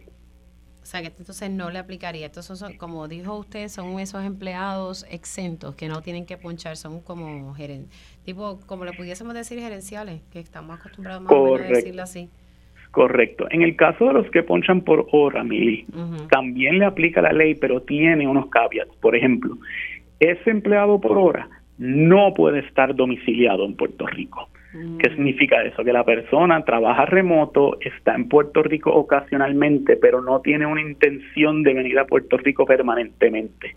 O sea, que entonces no le aplicaría. Entonces, son, como dijo usted, son esos empleados exentos que no tienen que ponchar, son como gerentes, tipo, como le pudiésemos decir, gerenciales, que estamos acostumbrados más a decirlo así. Correcto. En el caso de los que ponchan por hora, Mili, también le aplica la ley, pero tiene unos caveats. Por ejemplo, ese empleado por hora no puede estar domiciliado en Puerto Rico. ¿Qué significa eso? Que la persona trabaja remoto, está en Puerto Rico ocasionalmente, pero no tiene una intención de venir a Puerto Rico permanentemente.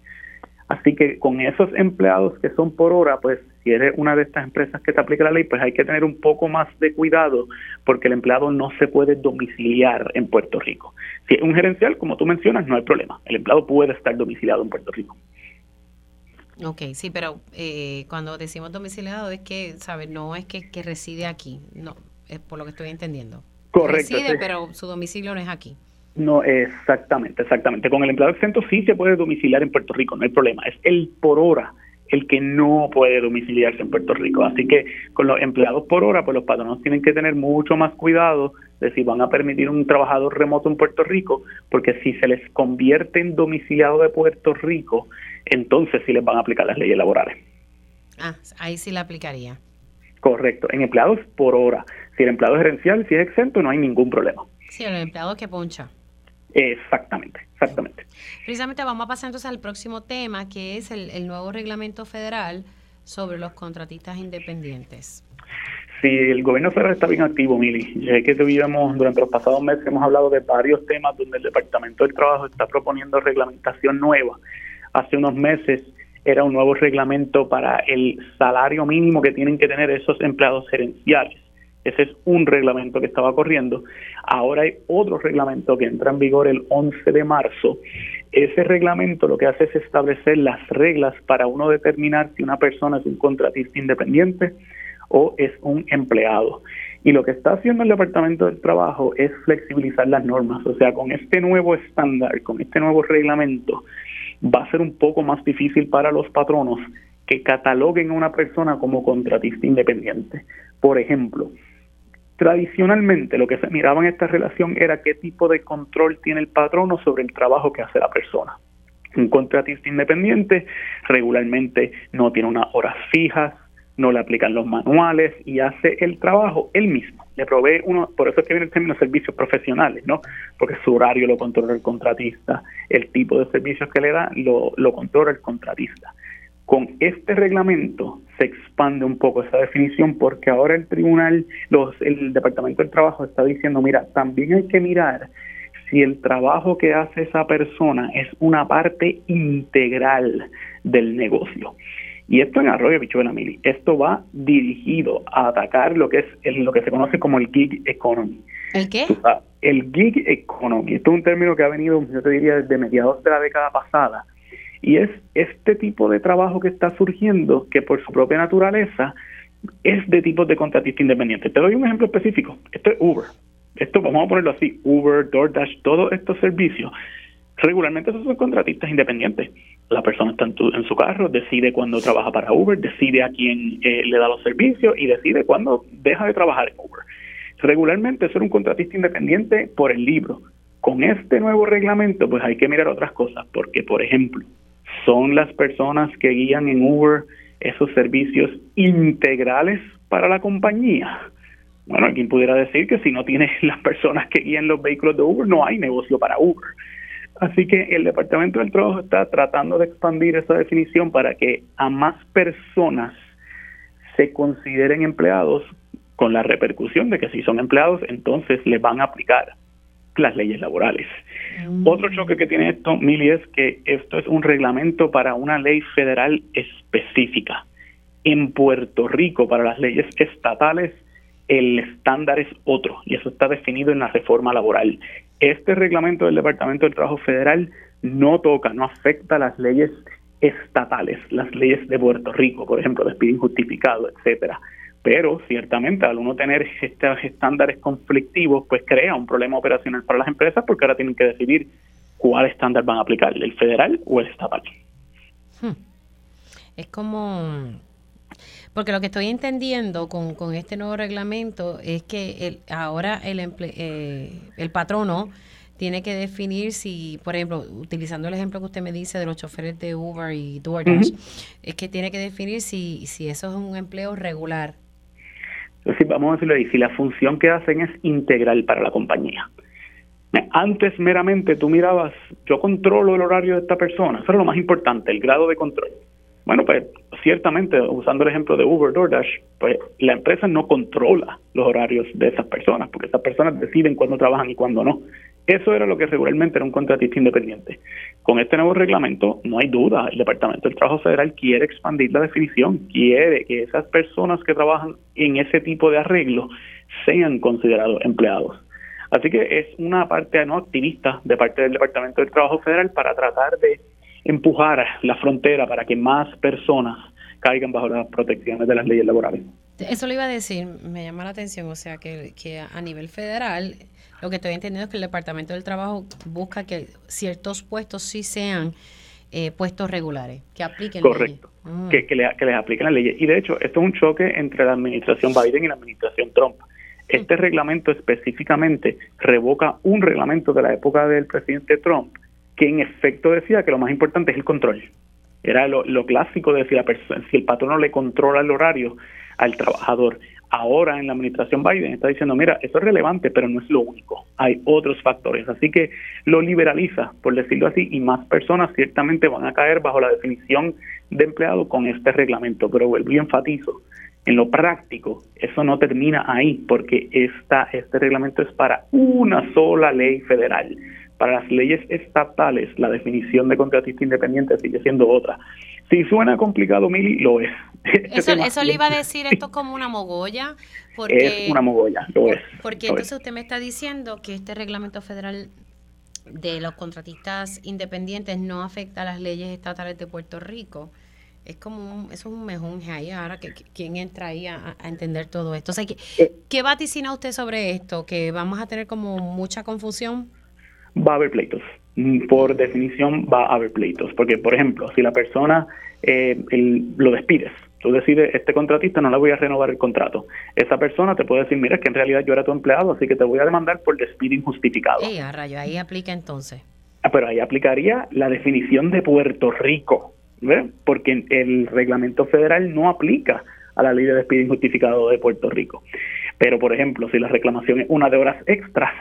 Así que con esos empleados que son por hora, pues si eres una de estas empresas que te aplica la ley, pues hay que tener un poco más de cuidado porque el empleado no se puede domiciliar en Puerto Rico. Si es un gerencial, como tú mencionas, no hay problema. El empleado puede estar domiciliado en Puerto Rico. Ok, sí, pero eh, cuando decimos domiciliado es que, ¿sabes? No es que, que reside aquí, no, es por lo que estoy entendiendo. Correcto. Reside, sí. pero su domicilio no es aquí. No, exactamente, exactamente. Con el empleado exento sí se puede domiciliar en Puerto Rico, no hay problema. Es el por hora el que no puede domiciliarse en Puerto Rico. Así que con los empleados por hora, pues los patronos tienen que tener mucho más cuidado de si van a permitir un trabajador remoto en Puerto Rico, porque si se les convierte en domiciliado de Puerto Rico, entonces sí les van a aplicar las leyes laborales. Ah, ahí sí la aplicaría. Correcto, en empleados por hora. Si el empleado es gerencial, si es exento, no hay ningún problema. Sí, el empleado que poncha. Exactamente, exactamente. Precisamente vamos a pasar entonces al próximo tema, que es el, el nuevo reglamento federal sobre los contratistas independientes. Sí, el gobierno federal está bien activo, Mili. Ya que tuvimos, durante los pasados meses hemos hablado de varios temas donde el Departamento del Trabajo está proponiendo reglamentación nueva. Hace unos meses era un nuevo reglamento para el salario mínimo que tienen que tener esos empleados gerenciales. Ese es un reglamento que estaba corriendo. Ahora hay otro reglamento que entra en vigor el 11 de marzo. Ese reglamento lo que hace es establecer las reglas para uno determinar si una persona es un contratista independiente o es un empleado. Y lo que está haciendo el Departamento del Trabajo es flexibilizar las normas. O sea, con este nuevo estándar, con este nuevo reglamento, va a ser un poco más difícil para los patronos que cataloguen a una persona como contratista independiente. Por ejemplo, tradicionalmente lo que se miraba en esta relación era qué tipo de control tiene el patrono sobre el trabajo que hace la persona. Un contratista independiente regularmente no tiene unas horas fijas, no le aplican los manuales y hace el trabajo él mismo. Le provee uno, por eso es que viene el término servicios profesionales, ¿no? Porque su horario lo controla el contratista, el tipo de servicios que le da lo, lo controla el contratista. Con este reglamento se expande un poco esa definición porque ahora el tribunal, los, el Departamento del Trabajo está diciendo, mira, también hay que mirar si el trabajo que hace esa persona es una parte integral del negocio. Y esto en Arroyo Bichuela Mili, esto va dirigido a atacar lo que es el, lo que se conoce como el gig economy. ¿El qué? El gig economy. Esto es un término que ha venido, yo te diría, desde mediados de la década pasada. Y es este tipo de trabajo que está surgiendo que por su propia naturaleza es de tipos de contratista independiente. Te doy un ejemplo específico. Esto es Uber. Esto, vamos a ponerlo así, Uber, DoorDash, todos estos servicios regularmente esos son contratistas independientes. La persona está en, su carro, decide cuándo trabaja para Uber, decide a quién eh, le da los servicios y decide cuándo deja de trabajar en Uber. Regularmente eso un contratista independiente por el libro. Con este nuevo reglamento, pues hay que mirar otras cosas, porque, por ejemplo, son las personas que guían en Uber esos servicios integrales para la compañía. Bueno, alguien pudiera decir que si no tiene las personas que guían los vehículos de Uber, no hay negocio para Uber. Así que el Departamento del Trabajo está tratando de expandir esa definición para que a más personas se consideren empleados con la repercusión de que si son empleados, entonces les van a aplicar las leyes laborales. Mm. Otro choque que tiene esto, Mili, es que esto es un reglamento para una ley federal específica. En Puerto Rico, para las leyes estatales, el estándar es otro y eso está definido en la reforma laboral. Este reglamento del Departamento del Trabajo Federal no toca, no afecta las leyes estatales, las leyes de Puerto Rico, por ejemplo, despido injustificado, etcétera. Pero ciertamente al uno tener estos estándares conflictivos, pues crea un problema operacional para las empresas porque ahora tienen que decidir cuál estándar van a aplicar, el federal o el estatal. Hmm. Es como porque lo que estoy entendiendo con, con este nuevo reglamento es que el, ahora el, emple, eh, el patrono tiene que definir si, por ejemplo, utilizando el ejemplo que usted me dice de los choferes de Uber y DoorDash, uh -huh. es que tiene que definir si, si eso es un empleo regular. Entonces, vamos a decirlo ahí, si la función que hacen es integral para la compañía. Antes meramente tú mirabas, yo controlo el horario de esta persona, eso era lo más importante, el grado de control. Bueno, pues ciertamente, usando el ejemplo de Uber, DoorDash, pues la empresa no controla los horarios de esas personas, porque esas personas deciden cuándo trabajan y cuándo no. Eso era lo que regularmente era un contratista independiente. Con este nuevo reglamento, no hay duda, el Departamento del Trabajo Federal quiere expandir la definición, quiere que esas personas que trabajan en ese tipo de arreglo sean considerados empleados. Así que es una parte no activista de parte del Departamento del Trabajo Federal para tratar de empujar la frontera para que más personas caigan bajo las protecciones de las leyes laborales. Eso lo iba a decir, me llama la atención, o sea, que a nivel federal lo que estoy entendiendo es que el Departamento del Trabajo busca que ciertos puestos sí sean eh, puestos regulares, que apliquen Correcto, mm. que, que, que les apliquen las leyes. Y de hecho, esto es un choque entre la administración Biden y la administración Trump. Este mm. reglamento específicamente revoca un reglamento de la época del presidente Trump que en efecto decía que lo más importante es el control. Era lo, clásico de si, la si el patrono le controla el horario al trabajador. Ahora en la administración Biden está diciendo, mira, eso es relevante, pero no es lo único. Hay otros factores. Así que lo liberaliza, por decirlo así, y más personas ciertamente van a caer bajo la definición de empleado con este reglamento. Pero vuelvo y enfatizo, en lo práctico, eso no termina ahí, porque esta, este reglamento es para una sola ley federal. Para las leyes estatales, la definición de contratista independiente sigue siendo otra. Si suena complicado, Mili, lo es. Este eso, le iba a decir esto como una mogolla. Porque, es una mogolla, lo es. Porque entonces usted me está diciendo que este reglamento federal de los contratistas independientes no afecta a las leyes estatales de Puerto Rico. Es como un, eso es un mejunje ahí ahora que, quién entra ahí a, entender todo esto. O sea, ¿qué, eh. ¿qué vaticina usted sobre esto? ¿Que vamos a tener como mucha confusión? Va a haber pleitos Mm, por definición va a haber pleitos. Porque, por ejemplo, si la persona eh, lo despides, tú decides, este contratista no le voy a renovar el contrato. Esa persona te puede decir, mira, es que en realidad yo era tu empleado, así que te voy a demandar por despido injustificado. Ey, a rayo, ahí aplica entonces. Ah, pero ahí aplicaría la definición de Puerto Rico, ¿ve? porque el reglamento federal no aplica a la ley de despido injustificado de Puerto Rico. Pero, por ejemplo, si la reclamación es una de horas extras,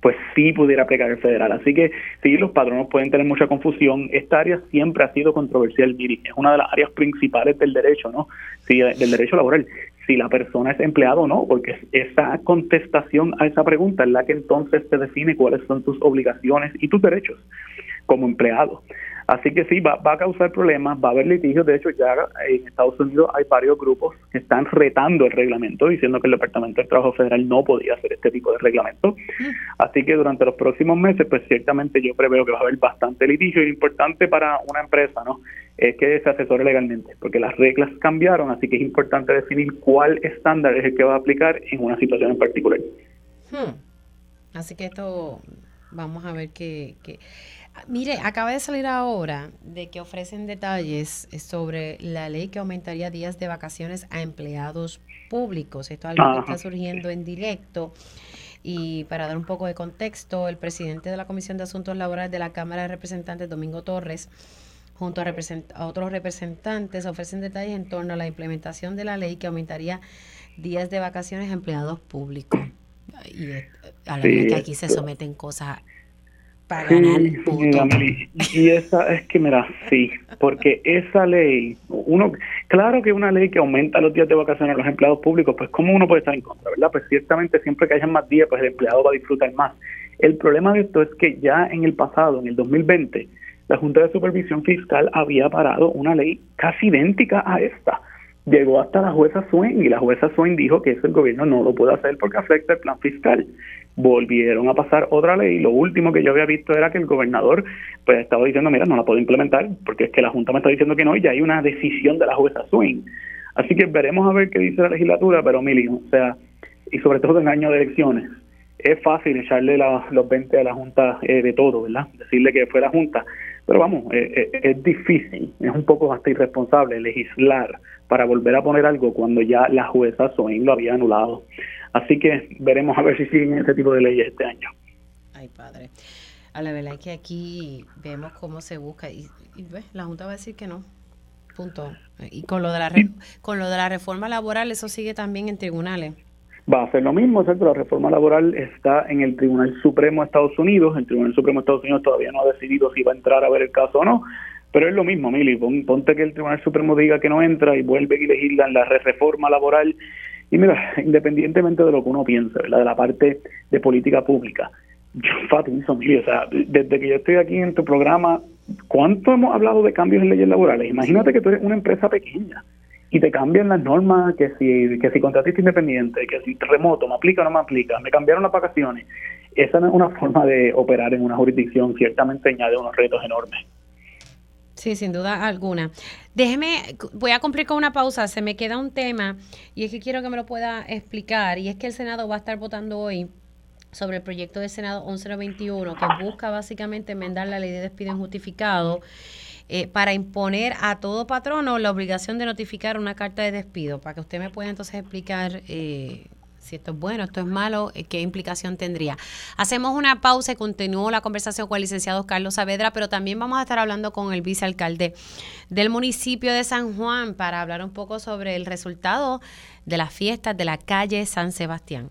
pues sí pudiera aplicar el federal. Así que sí, los patronos pueden tener mucha confusión. Esta área siempre ha sido controversial, Miri. Es una de las áreas principales del derecho, ¿no? Sí, del derecho laboral. Si la persona es empleado o no, porque esa contestación a esa pregunta es la que entonces te define cuáles son tus obligaciones y tus derechos como empleado. Así que sí, va, va, a causar problemas, va a haber litigios. De hecho, ya en Estados Unidos hay varios grupos que están retando el reglamento, diciendo que el Departamento del Trabajo Federal no podía hacer este tipo de reglamento. Así que durante los próximos meses, pues ciertamente yo preveo que va a haber bastante litigio. Y importante para una empresa, ¿no? Es que se asesore legalmente, porque las reglas cambiaron, así que es importante definir cuál estándar es el que va a aplicar en una situación en particular. Hmm. Así que esto, vamos a ver qué... qué Mire, acaba de salir ahora de que ofrecen detalles sobre la ley que aumentaría días de vacaciones a empleados públicos. Esto es algo que está surgiendo en directo. Y para dar un poco de contexto, el presidente de la Comisión de Asuntos Laborales de la Cámara de Representantes, Domingo Torres, junto a, otros representantes, ofrecen detalles en torno a la implementación de la ley que aumentaría días de vacaciones a empleados públicos. Y a la vez que aquí se someten cosas para ganar y esa es que, mira, sí, porque esa ley, uno, claro que una ley que aumenta los días de vacaciones a los empleados públicos, pues cómo uno puede estar en contra, ¿verdad? Pues ciertamente siempre que haya más días, pues el empleado va a disfrutar más. El problema de esto es que ya en el pasado, en el 2020, la Junta de Supervisión Fiscal había parado una ley casi idéntica a esta. Llegó hasta la jueza Swain y la jueza Swain dijo que eso el gobierno no lo puede hacer porque afecta el plan fiscal volvieron a pasar otra ley. Lo último que yo había visto era que el gobernador pues estaba diciendo, mira, no la puedo implementar porque es que la Junta me está diciendo que no y ya hay una decisión de la jueza Swing. Así que veremos a ver qué dice la legislatura, pero Mili, o sea, y sobre todo en año de elecciones, es fácil echarle los 20 a la Junta eh, de todo, ¿verdad? Decirle que fue la Junta. Pero vamos, eh, eh, es difícil, es un poco hasta irresponsable legislar para volver a poner algo cuando ya la jueza Swing lo había anulado. Así que veremos a ver si siguen ese tipo de leyes este año. Ay, padre. A la verdad es que aquí vemos cómo se busca y, la Junta va a decir que no. Punto. Y con lo de la con lo de la reforma laboral eso sigue también en tribunales. Va a ser lo mismo, ¿cierto? La reforma laboral está en el Tribunal Supremo de Estados Unidos. El Tribunal Supremo de Estados Unidos todavía no ha decidido si va a entrar a ver el caso o no. Pero es lo mismo, Mili. Ponte que el Tribunal Supremo diga que no entra y vuelve a legislar la reforma laboral y mira, independientemente de lo que uno piense, ¿verdad? de la parte de política pública, yo enfatizo, o sea, desde que yo estoy aquí en tu programa, ¿cuánto hemos hablado de cambios en leyes laborales? Imagínate que tú eres una empresa pequeña y te cambian las normas, que si, que si contratista independiente, que si remoto, me aplica o no me aplica, me cambiaron las vacaciones. Esa no es una forma de operar en una jurisdicción, ciertamente añade unos retos enormes. Sí, sin duda alguna. Déjeme, voy a cumplir con una pausa, se me queda un tema y es que quiero que me lo pueda explicar y es que el Senado va a estar votando hoy sobre el proyecto del Senado 1191 que busca básicamente enmendar la ley de despido injustificado eh, para imponer a todo patrono la obligación de notificar una carta de despido, para que usted me pueda entonces explicar eh, si esto es bueno, esto es malo, eh, qué implicación tendría. Hacemos una pausa y continúo la conversación con el licenciado Carlos Saavedra, pero también vamos a estar hablando con el vicealcalde del municipio de San Juan para hablar un poco sobre el resultado de las fiestas de la calle San Sebastián.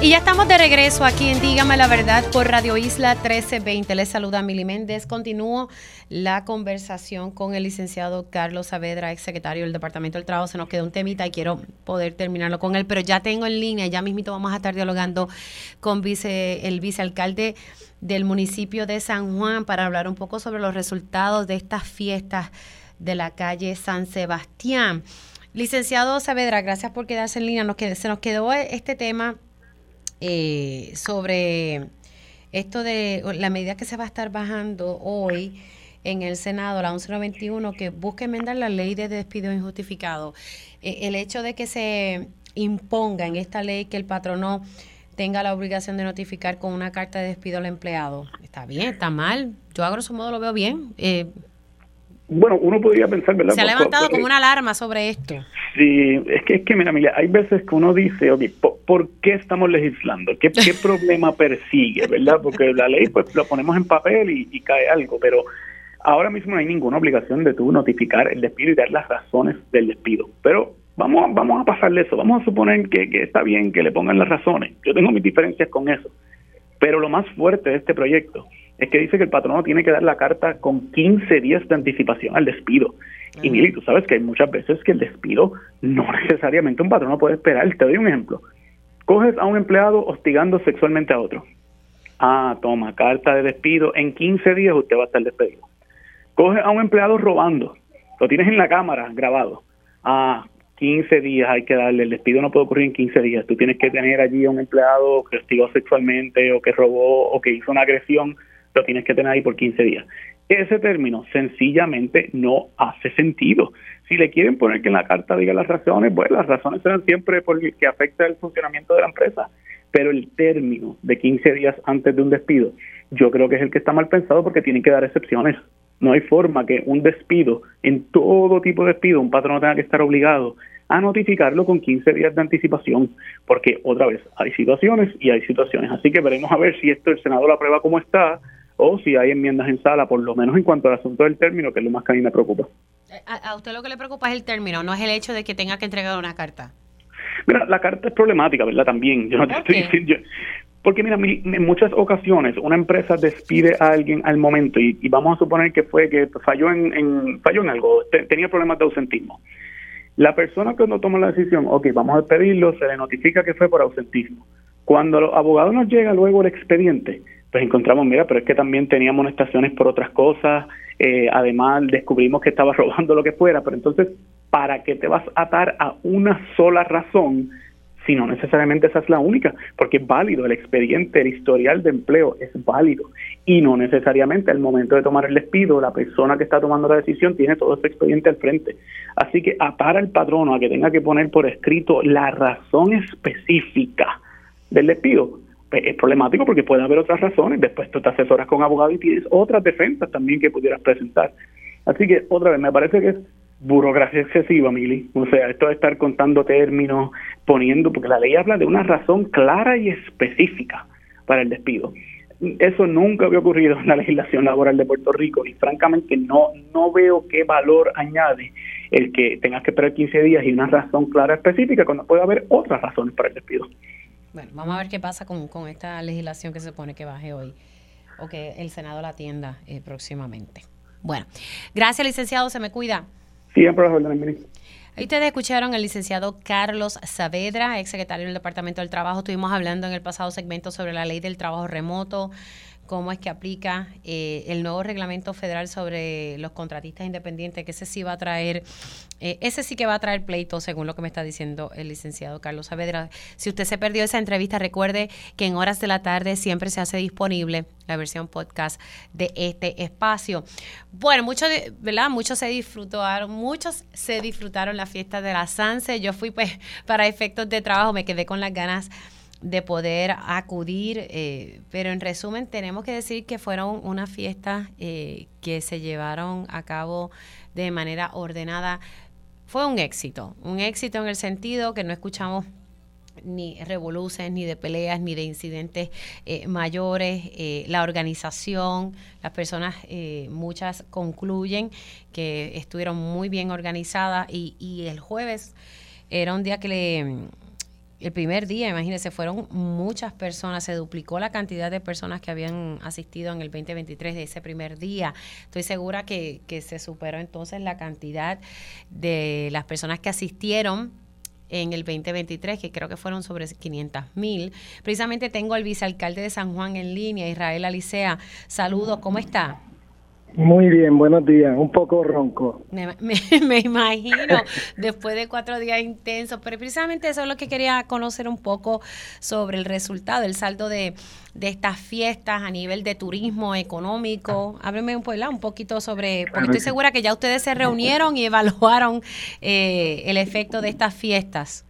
Y ya estamos de regreso aquí en Dígame la Verdad por Radio Isla 1320. Les saluda Mili Méndez. Continúo la conversación con el licenciado Carlos Saavedra, ex secretario del Departamento del Trabajo. Se nos quedó un temita y quiero poder terminarlo con él, pero ya tengo en línea, ya mismito vamos a estar dialogando con vice, el vicealcalde del municipio de San Juan para hablar un poco sobre los resultados de estas fiestas de la calle San Sebastián. Licenciado Saavedra, gracias por quedarse en línea. Nos se nos quedó este tema eh, sobre esto de la medida que se va a estar bajando hoy en el Senado, la 1191, que busca enmendar la ley de despido injustificado. Eh, el hecho de que se imponga en esta ley que el patrono tenga la obligación de notificar con una carta de despido al empleado. ¿Está bien? ¿Está mal? Yo a grosso modo lo veo bien. Eh, bueno, uno podría pensar, ¿verdad? Se ha levantado como una alarma sobre esto. Sí, es que, es que mira, mira, hay veces que uno dice, ok, ¿por, qué estamos legislando? ¿Qué, qué problema persigue, verdad? Porque la ley, pues lo ponemos en papel y, cae algo, pero ahora mismo no hay ninguna obligación de tú notificar el despido y dar las razones del despido. Pero vamos, vamos a pasarle eso, vamos a suponer que, que está bien que le pongan las razones. Yo tengo mis diferencias con eso. Pero lo más fuerte de este proyecto es que dice que el patrono tiene que dar la carta con 15 días de anticipación al despido. Y Mili, tú sabes que hay muchas veces que el despido no necesariamente un patrono puede esperar. Te doy un ejemplo. Coges a un empleado hostigando sexualmente a otro. Ah, toma, carta de despido. En 15 días usted va a estar despedido. Coges a un empleado robando. Lo tienes en la cámara grabado. Ah, 15 días hay que darle. El despido no puede ocurrir en 15 días. Tú tienes que tener allí a un empleado que hostigó sexualmente o que robó o que hizo una agresión lo tienes que tener ahí por 15 días. Ese término sencillamente no hace sentido. Si le quieren poner que en la carta diga las razones, pues las razones serán siempre porque afecta el funcionamiento de la empresa. Pero el término de 15 días antes de un despido, yo creo que es el que está mal pensado porque tienen que dar excepciones. No hay forma que un despido, en todo tipo de despido, un patrón tenga que estar obligado a notificarlo con 15 días de anticipación, porque otra vez hay situaciones y hay situaciones. Así que veremos a ver si esto el Senado lo aprueba como está o si hay enmiendas en sala, por lo menos en cuanto al asunto del término, que es lo más que a mí me preocupa. A, usted lo que le preocupa es el término, no es el hecho de que tenga que entregar una carta. Mira, la carta es problemática, ¿verdad? También. Yo no te estoy diciendo. porque mira, en muchas ocasiones una empresa despide a alguien al momento y, vamos a suponer que fue que falló en, falló en algo, tenía problemas de ausentismo. La persona que no toma la decisión, ok, vamos a despedirlo, se le notifica que fue por ausentismo. Cuando los abogados nos llega luego el expediente, pues encontramos, mira, pero es que también tenía amonestaciones por otras cosas, eh, además descubrimos que estaba robando lo que fuera, pero entonces, ¿para qué te vas a atar a una sola razón si no necesariamente esa es la única? Porque es válido, el expediente, el historial de empleo es válido y no necesariamente al momento de tomar el despido, la persona que está tomando la decisión tiene todo ese expediente al frente. Así que atar al patrono a que tenga que poner por escrito la razón específica del despido, es problemático porque puede haber otras razones. Después tú te asesoras con abogado y tienes otras defensas también que pudieras presentar. Así que, otra vez, me parece que es burocracia excesiva, Mili. O sea, esto de estar contando términos, poniendo, porque la ley habla de una razón clara y específica para el despido. eso nunca había ocurrido en la legislación laboral de Puerto Rico y francamente no, no veo qué valor añade el que tengas que esperar 15 días y una razón clara específica cuando puede haber otras razones para el despido. Bueno, vamos a ver qué pasa con, con esta legislación que se supone que baje hoy o que el Senado la atienda eh, próximamente. Bueno, gracias licenciado, se me cuida. Siempre las órdenes, ustedes escucharon al licenciado Carlos Saavedra, ex secretario del Departamento del Trabajo. Estuvimos hablando en el pasado segmento sobre la ley del trabajo remoto, cómo es que aplica eh, el nuevo reglamento federal sobre los contratistas independientes, que ese sí va a traer, eh, ese sí que va a traer pleito, según lo que me está diciendo el licenciado Carlos Saavedra. Si usted se perdió esa entrevista, recuerde que en horas de la tarde siempre se hace disponible la versión podcast de este espacio. Bueno, muchos, ¿verdad? Muchos se disfrutaron, muchos se disfrutaron la fiesta de la Sanse. Yo fui pues para efectos de trabajo, me quedé con las ganas de poder acudir, eh, pero en resumen tenemos que decir que fueron unas fiestas eh, que se llevaron a cabo de manera ordenada. Fue un éxito, un éxito en el sentido que no escuchamos ni revoluciones, ni de peleas, ni de incidentes eh, mayores. la organización, las personas, muchas concluyen que estuvieron muy bien organizadas y, y el jueves era un día que le el primer día, imagínense, fueron muchas personas, se duplicó la cantidad de personas que habían asistido en el 2023 de ese primer día. Estoy segura que, que se superó entonces la cantidad de las personas que asistieron en el 2023, que creo que fueron sobre 500 mil. Precisamente tengo al vicealcalde de San Juan en línea, Israel Alicea. Saludos, ¿cómo está? Muy bien, buenos días. Un poco ronco. Me, me, imagino, después de cuatro días intensos, pero precisamente eso es lo que quería conocer un poco sobre el resultado, el saldo de, de estas fiestas a nivel de turismo económico. Hábleme un, un poquito sobre, porque estoy segura que ya ustedes se reunieron y evaluaron eh, el efecto de estas fiestas.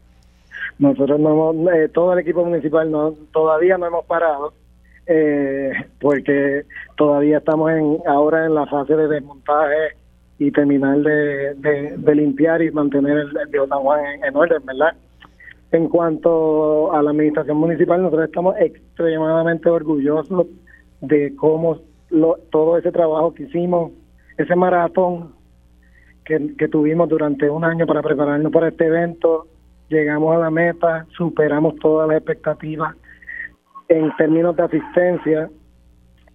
Nosotros no hemos, eh, todo el equipo municipal no, todavía no hemos parado eh, porque todavía estamos en ahora en la fase de desmontaje y terminar de, limpiar y mantener el, el San Juan en, orden, ¿verdad? En cuanto a la administración municipal, nosotros estamos extremadamente orgullosos de cómo lo, todo ese trabajo que hicimos, ese maratón que tuvimos durante un año para prepararnos para este evento, llegamos a la meta, superamos todas las expectativas en términos de asistencia,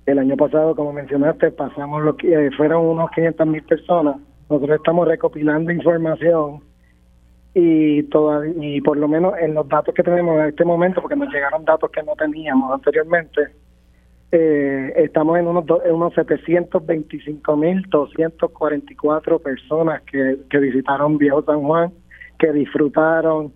el año pasado, como mencionaste, pasamos lo que eh, fueron unos 500 mil personas. Nosotros estamos recopilando información y todavía, y por lo menos en los datos que tenemos en este momento, porque nos llegaron datos que no teníamos anteriormente, eh, estamos en unos, unos 725.244 personas que, que visitaron Viejo San Juan, que disfrutaron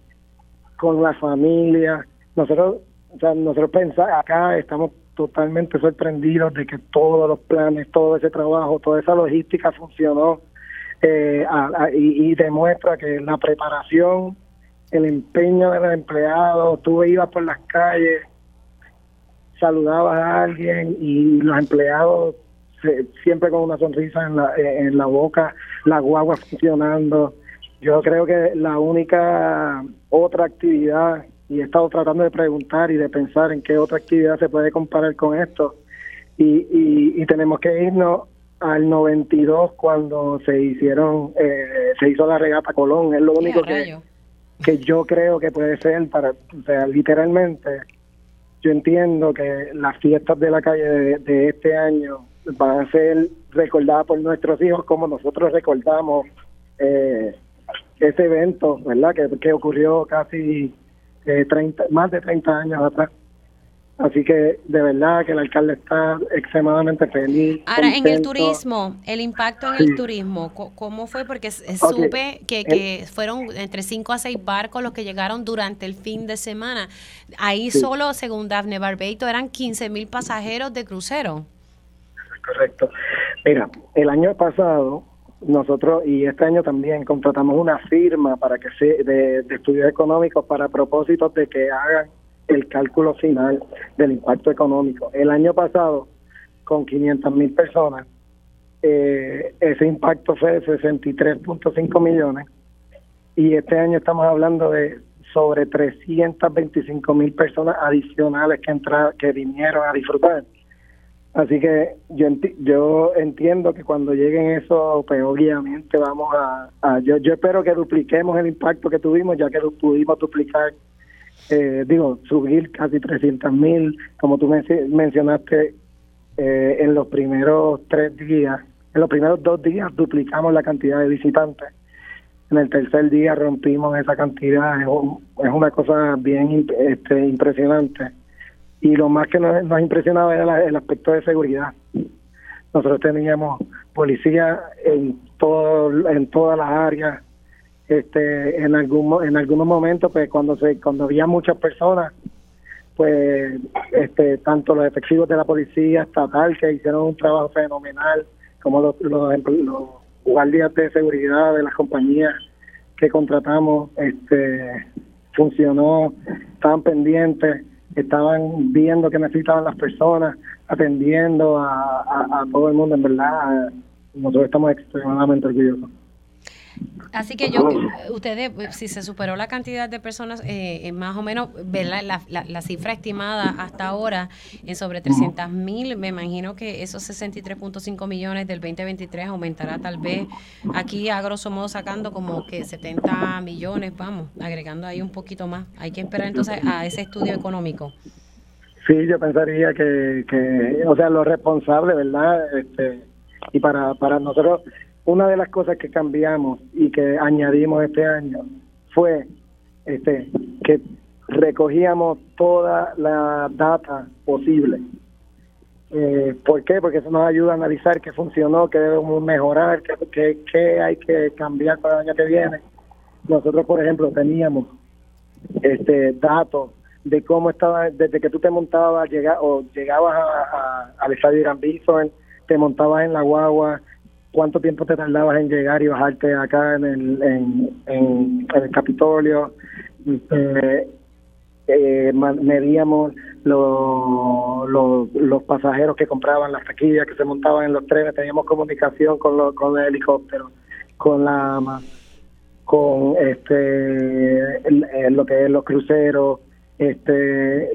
con la familia. Nosotros o sea, nosotros pensamos, acá estamos totalmente sorprendidos de que todos los planes, todo ese trabajo, toda esa logística funcionó eh, y, demuestra que la preparación, el empeño de los empleados, tú ibas por las calles, saludabas a alguien y los empleados siempre con una sonrisa en la, en la boca, la guagua funcionando. Yo creo que la única otra actividad y he estado tratando de preguntar y de pensar en qué otra actividad se puede comparar con esto. Y, y, tenemos que irnos al 92 cuando se hicieron, eh, se hizo la regata Colón. Es lo único que, que yo creo que puede ser para, o sea, literalmente, yo entiendo que las fiestas de la calle de, este año van a ser recordadas por nuestros hijos como nosotros recordamos eh, ese evento, ¿verdad? Que, que ocurrió casi 30, más de 30 años atrás. Así que de verdad que el alcalde está extremadamente feliz. Ahora, en el turismo, el impacto en el turismo, ¿cómo fue? Porque supe que, que fueron entre 5 a 6 barcos los que llegaron durante el fin de semana. Ahí solo, según Daphne Barbeito, eran 15 mil pasajeros de crucero. Correcto. Mira, el año pasado nosotros y este año también contratamos una firma para que se, de, estudios económicos para propósitos de que hagan el cálculo final del impacto económico. El año pasado, con 500 mil personas, eh, ese impacto fue de 63.5 millones y este año estamos hablando de sobre 325 mil personas adicionales que entraron, que vinieron a disfrutar. Así que yo yo entiendo que cuando lleguen eso, pues obviamente vamos a, yo, yo espero que dupliquemos el impacto que tuvimos, ya que pudimos duplicar, eh, digo, subir casi 300 mil, como tú mencionaste, eh, en los primeros tres días, en los primeros dos días duplicamos la cantidad de visitantes. En el tercer día rompimos esa cantidad, es, es una cosa bien este, impresionante y lo más que nos, nos impresionaba era el aspecto de seguridad. Nosotros teníamos policía en todo, en todas las áreas. Este, en algún en algunos momentos, pues cuando se cuando había muchas personas, pues este tanto los efectivos de la policía estatal que hicieron un trabajo fenomenal, como los, los, los guardias de seguridad de las compañías que contratamos, este funcionó, estaban pendientes estaban viendo que necesitaban las personas, atendiendo a, todo el mundo, en verdad, nosotros estamos extremadamente orgullosos. Así que yo, ustedes, si se superó la cantidad de personas, eh, más o menos, La, la, cifra estimada hasta ahora en sobre 300 mil, me imagino que esos 63.5 millones del 2023 aumentará tal vez aquí a grosso modo sacando como que 70 millones, vamos, agregando ahí un poquito más. Hay que esperar entonces a ese estudio económico. Sí, yo pensaría que, que o sea, lo responsable, ¿verdad? Este, y para, para nosotros una de las cosas que cambiamos y que añadimos este año fue este que recogíamos toda la data posible. Eh, ¿Por qué? Porque eso nos ayuda a analizar qué funcionó, qué debemos mejorar, qué, qué, hay que cambiar para el año que viene. Nosotros, por ejemplo, teníamos este datos de cómo estaba, desde que tú te montabas llegar, o llegabas a, al estadio Gran Bison, te montabas en la guagua, cuánto tiempo te tardabas en llegar y bajarte acá en el, en, el Capitolio. Este, eh, medíamos los, los, pasajeros que compraban las taquillas, que se montaban en los trenes, teníamos comunicación con, los con el helicóptero, con la con este lo que es los cruceros, este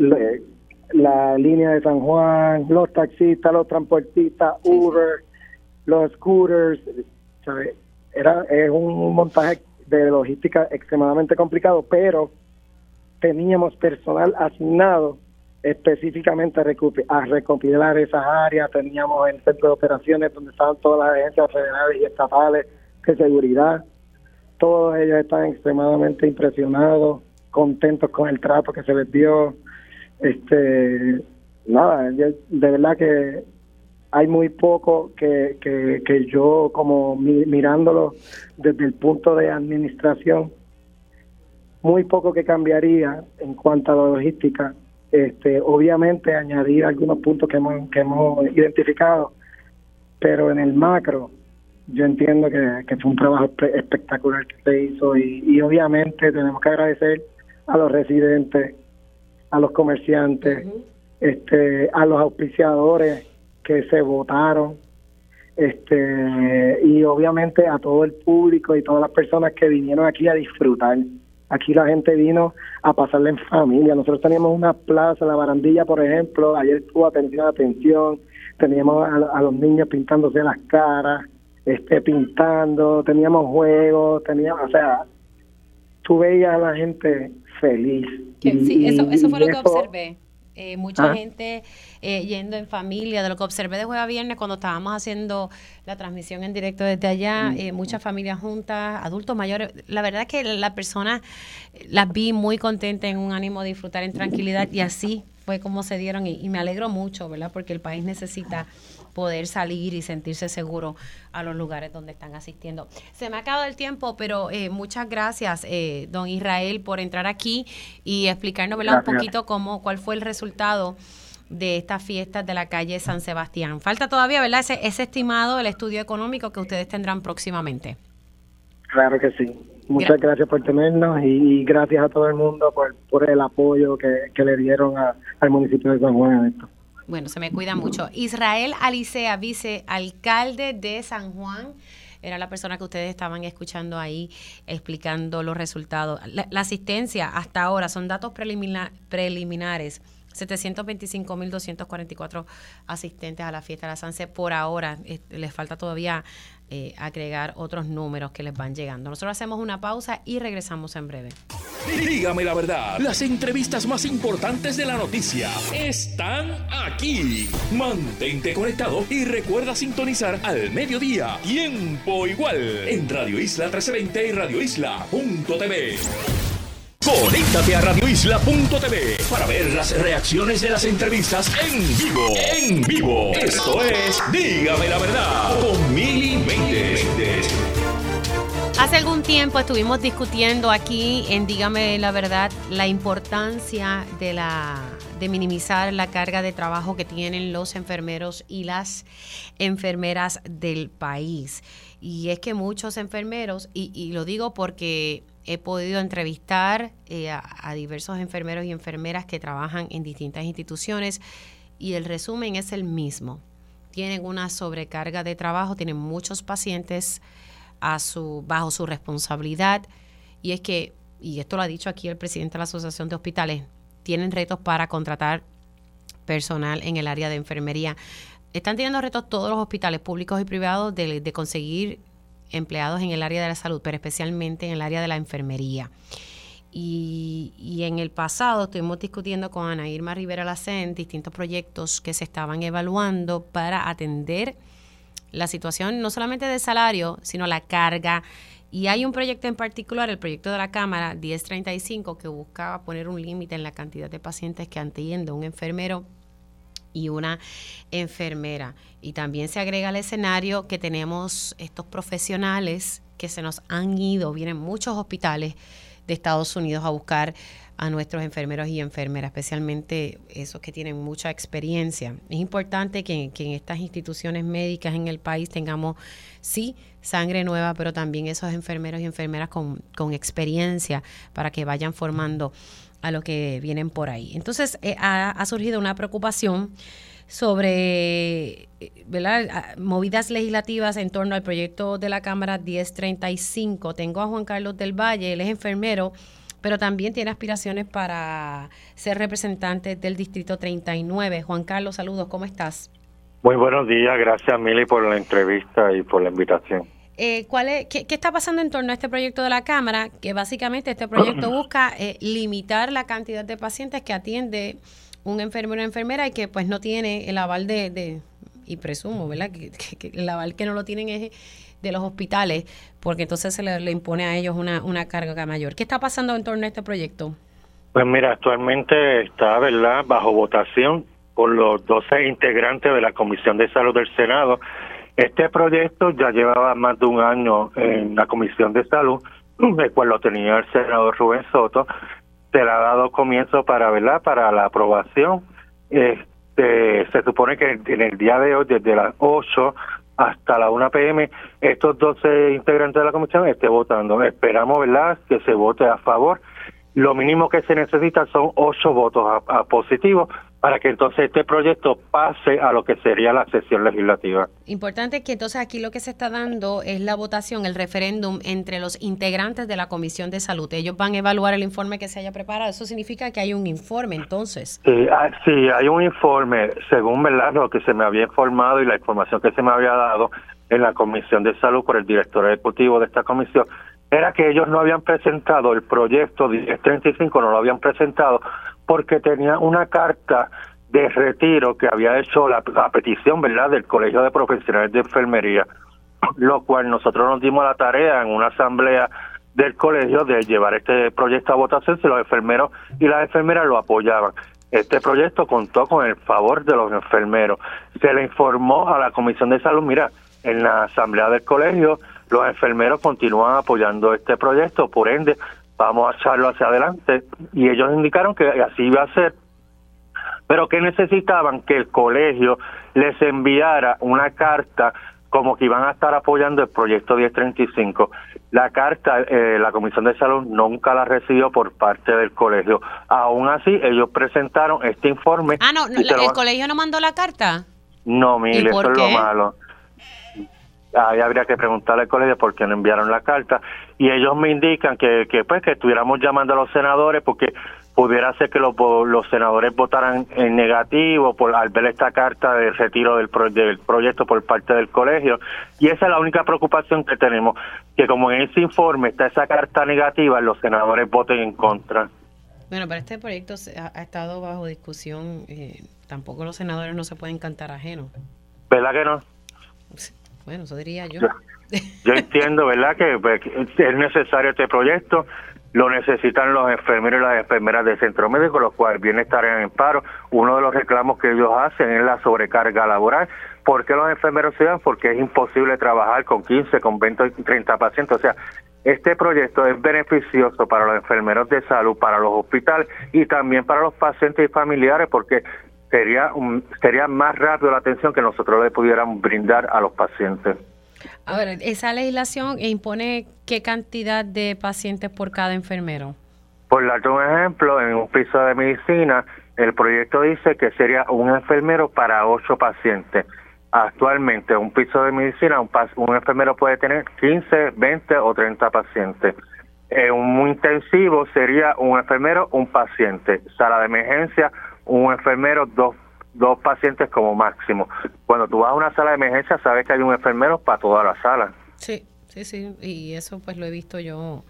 la línea de San Juan, los taxistas, los transportistas, Uber, los scooters, Era, es un montaje de logística extremadamente complicado, pero teníamos personal asignado específicamente a, recopilar esas áreas, teníamos el centro de operaciones donde estaban todas las agencias federales y estatales de seguridad, todos ellos están extremadamente impresionados, contentos con el trato que se les dio, este, nada, de verdad que hay muy poco que, que, yo como mirándolo desde el punto de administración, muy poco que cambiaría en cuanto a la logística. Este, obviamente añadir algunos puntos que hemos, que hemos identificado, pero en el macro yo entiendo que, que fue un trabajo espectacular que se hizo y, y obviamente tenemos que agradecer a los residentes, a los comerciantes, este, a los auspiciadores que se votaron este y obviamente a todo el público y todas las personas que vinieron aquí a disfrutar. Aquí la gente vino a pasarla en familia. Nosotros teníamos una plaza, la barandilla, por ejemplo, ayer tuvo atención, atención. Teníamos a, los niños pintándose las caras, este pintando, teníamos juegos, teníamos, o sea, tú veías a la gente feliz. Sí, eso, eso fue lo que observé. Eh, mucha ah. gente eh, yendo en familia, de lo que observé de jueves a viernes cuando estábamos haciendo la transmisión en directo desde allá, mm. eh, muchas familias juntas, adultos mayores. La verdad es que las personas las vi muy contentas en un ánimo de disfrutar en tranquilidad y así fue como se dieron y, y me alegro mucho, ¿verdad? Porque el país necesita poder salir y sentirse seguro a los lugares donde están asistiendo. Se me ha acabado el tiempo, pero eh, muchas gracias, eh, don Israel, por entrar aquí y explicarnos un poquito cómo, cuál fue el resultado de estas fiestas de la calle San Sebastián. Falta todavía, ¿verdad? Ese, ese estimado, el estudio económico que ustedes tendrán próximamente. Claro que sí. Muchas gracias por tenernos y, gracias a todo el mundo por, por el apoyo que, le dieron al municipio de San Juan en esto. Bueno, se me cuida mucho. Israel Alicea, vicealcalde de San Juan era la persona que ustedes estaban escuchando ahí explicando los resultados. La, asistencia hasta ahora son datos preliminares 725.244 asistentes a la fiesta de la Sanse por ahora. Les falta todavía eh, agregar otros números que les van llegando. Nosotros hacemos una pausa y regresamos en breve. Dígame la verdad, las entrevistas más importantes de la noticia están aquí. Mantente conectado y recuerda sintonizar al mediodía, tiempo igual, en Radio Isla 1320 y Radio Isla.tv. Conéctate a radioisla.tv para ver las reacciones de las entrevistas en vivo. En vivo. Esto es Dígame la verdad con Mili Hace algún tiempo estuvimos discutiendo aquí en Dígame la verdad la importancia de la de minimizar la carga de trabajo que tienen los enfermeros y las enfermeras del país. Y es que muchos enfermeros, y, y lo digo porque he podido entrevistar eh, a, diversos enfermeros y enfermeras que trabajan en distintas instituciones y el resumen es el mismo. Tienen una sobrecarga de trabajo, tienen muchos pacientes bajo su responsabilidad y es que, y esto lo ha dicho aquí el presidente de la Asociación de Hospitales, tienen retos para contratar personal en el área de enfermería. Están teniendo retos todos los hospitales públicos y privados de conseguir empleados en el área de la salud, pero especialmente en el área de la enfermería. Y, en el pasado estuvimos discutiendo con Ana Irma Rivera Lacen distintos proyectos que se estaban evaluando para atender la situación no solamente de salario, sino la carga. Y hay un proyecto en particular, el proyecto de la Cámara 1035, que buscaba poner un límite en la cantidad de pacientes que atiende un enfermero y una enfermera. Y también se agrega al escenario que tenemos estos profesionales que se nos han ido, vienen muchos hospitales de Estados Unidos a buscar a nuestros enfermeros y enfermeras, especialmente esos que tienen mucha experiencia. Es importante que, en estas instituciones médicas en el país tengamos, sí, sangre nueva, pero también esos enfermeros y enfermeras con, con experiencia para que vayan formando a lo que vienen por ahí. Entonces, eh, ha, surgido una preocupación sobre ¿verdad? movidas legislativas en torno al proyecto de la Cámara 1035. Tengo a Juan Carlos del Valle, él es enfermero, pero también tiene aspiraciones para ser representante del Distrito 39. Juan Carlos, saludos, ¿cómo estás? Muy buenos días, gracias Mili por la entrevista y por la invitación. Eh, ¿cuál es, qué, está pasando en torno a este proyecto de la Cámara? Que básicamente este proyecto busca eh, limitar la cantidad de pacientes que atiende un enfermero o enfermera y que pues no tiene el aval de, y presumo, ¿verdad? Que, el aval que no lo tienen es de los hospitales, porque entonces se le, impone a ellos una, una carga mayor. ¿Qué está pasando en torno a este proyecto? Pues mira, actualmente está, ¿verdad?, bajo votación por los 12 integrantes de la Comisión de Salud del Senado este proyecto ya llevaba más de un año en la Comisión de Salud, el cual lo tenía el senador Rubén Soto. Se le ha dado comienzo para, ¿verdad? para la aprobación. Este, se supone que en el día de hoy, desde las 8 hasta la 1 pm, estos 12 integrantes de la comisión estén votando. Esperamos, ¿verdad?, que se vote a favor. Lo mínimo que se necesita son 8 votos a positivos para que entonces este proyecto pase a lo que sería la sesión legislativa. Importante que entonces aquí lo que se está dando es la votación, el referéndum entre los integrantes de la Comisión de Salud. Ellos van a evaluar el informe que se haya preparado. Eso significa que hay un informe entonces. Sí, ah, hay un informe, según ¿verdad? lo que se me había informado y la información que se me había dado en la Comisión de Salud por el director ejecutivo de esta comisión, era que ellos no habían presentado el proyecto 1035, no lo habían presentado porque tenía una carta de retiro que había hecho la, petición, ¿verdad?, del Colegio de Profesionales de Enfermería, lo cual nosotros nos dimos la tarea en una asamblea del colegio de llevar este proyecto a votación si los enfermeros y las enfermeras lo apoyaban. Este proyecto contó con el favor de los enfermeros. Se le informó a la Comisión de Salud, mira, en la asamblea del colegio los enfermeros continúan apoyando este proyecto, por ende vamos a echarlo hacia adelante. Y ellos indicaron que así iba a ser, pero que necesitaban que el colegio les enviara una carta como que iban a estar apoyando el proyecto 1035. La carta, eh, la Comisión de Salud nunca la recibió por parte del colegio. Aún así, ellos presentaron este informe. Ah, no, ¿el colegio no mandó la carta? No, mire, eso es lo malo ahí habría que preguntarle al colegio por qué no enviaron la carta. Y ellos me indican que, que pues que estuviéramos llamando a los senadores porque pudiera ser que los, los senadores votaran en negativo por al ver esta carta de retiro del, del proyecto por parte del colegio. Y esa es la única preocupación que tenemos que como en ese informe está esa carta negativa los senadores voten en contra. Bueno pero este proyecto ha, ha estado bajo discusión eh, tampoco los senadores no se pueden cantar ajenos verdad que no bueno eso diría yo yo, entiendo verdad que pues, es necesario este proyecto lo necesitan los enfermeros y las enfermeras del centro médico, los cuales bien estarían en paro. Uno de los reclamos que ellos hacen es la sobrecarga laboral. ¿Por qué los enfermeros se dan? Porque es imposible trabajar con 15, con 20, 30 pacientes. O sea, este proyecto es beneficioso para los enfermeros de salud, para los hospitales y también para los pacientes y familiares, porque sería, un, sería más rápido la atención que nosotros le pudiéramos brindar a los pacientes. Ahora, esa legislación impone qué cantidad de pacientes por cada enfermero. Por darte un ejemplo, en un piso de medicina, el proyecto dice que sería un enfermero para ocho pacientes. Actualmente, un piso de medicina, un, un enfermero puede tener 15, 20 o 30 pacientes. En un intensivo sería un enfermero, un paciente. Sala de emergencia, un enfermero, dos dos pacientes como máximo. Cuando tú vas a una sala de emergencia, sabes que hay un enfermero para toda la sala. Sí, sí, sí, y eso pues lo he visto yo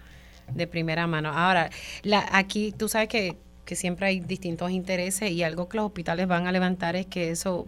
de primera mano. Ahora, la, aquí tú sabes que, que siempre hay distintos intereses y algo que los hospitales van a levantar es que eso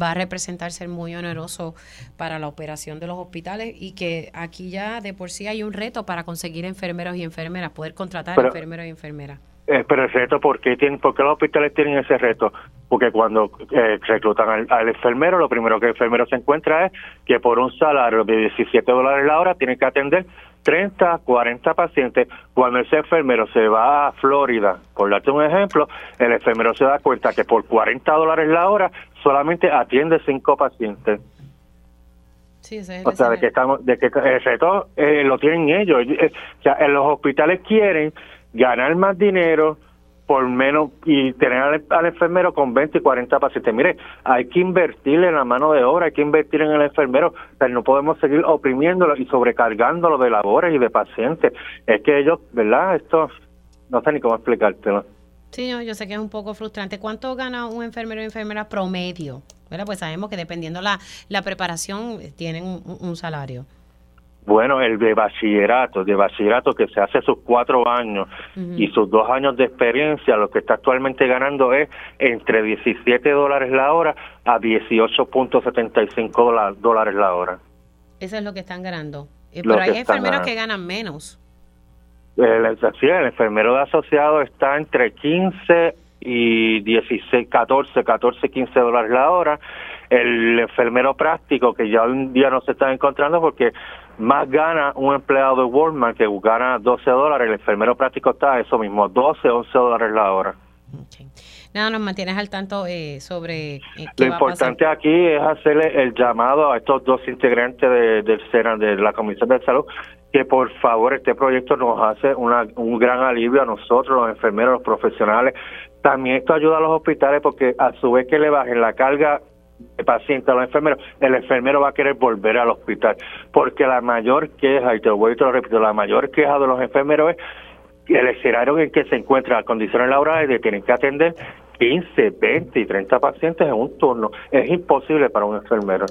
va a representar ser muy oneroso para la operación de los hospitales y que aquí ya de por sí hay un reto para conseguir enfermeros y enfermeras, poder contratar enfermeros y enfermeras. Eh, pero el reto, ¿por qué, tienen, ¿por los hospitales tienen ese reto? Porque cuando eh, reclutan al, enfermero, lo primero que el enfermero se encuentra es que por un salario de 17 dólares la hora tiene que atender 30, 40 pacientes. Cuando ese enfermero se va a Florida, por darte un ejemplo, el enfermero se da cuenta que por 40 dólares la hora solamente atiende 5 pacientes. Sí, ese o sea, de que, estamos, de que el reto eh, lo tienen ellos. O sea, en los hospitales quieren ganar más dinero por menos y tener al, enfermero con 20 y 40 pacientes. Mire, hay que invertir en la mano de obra, hay que invertir en el enfermero. O sea, no podemos seguir oprimiéndolo y sobrecargándolo de labores y de pacientes. Es que ellos, ¿verdad? Esto no sé ni cómo explicártelo. Sí, yo, sé que es un poco frustrante. ¿Cuánto gana un enfermero o enfermera promedio? ¿Verdad? Pues sabemos que dependiendo la, la preparación tienen un salario. Bueno, el de bachillerato, de bachillerato que se hace sus cuatro años y sus dos años de experiencia, lo que está actualmente ganando es entre 17 dólares la hora a 18.75 dólares la hora. Eso es lo que están ganando. Eh, pero hay enfermeros que ganan menos. El, sí, el enfermero de asociado está entre 15 y 16, 14, 14, 15 dólares la hora. El enfermero práctico, que ya hoy en día no se está encontrando porque más gana un empleado de Walmart que gana 12 dólares, el enfermero práctico está a eso mismo, 12, 11 dólares la hora. Nada, nos mantienes al tanto eh, sobre... Eh, Lo importante aquí es hacerle el llamado a estos dos integrantes de, del SENA, de la Comisión de Salud, que por favor este proyecto nos hace una, un gran alivio a nosotros, los enfermeros, los profesionales. También esto ayuda a los hospitales porque a su vez que le bajen la carga de paciente a los enfermeros, el enfermero va a querer volver al hospital, porque la mayor queja, y te lo voy y te lo repito, la mayor queja de los enfermeros es el escenario en que se encuentran las condiciones laborales de tener que atender 15, 20 y 30 pacientes en un turno. Es imposible para un enfermero.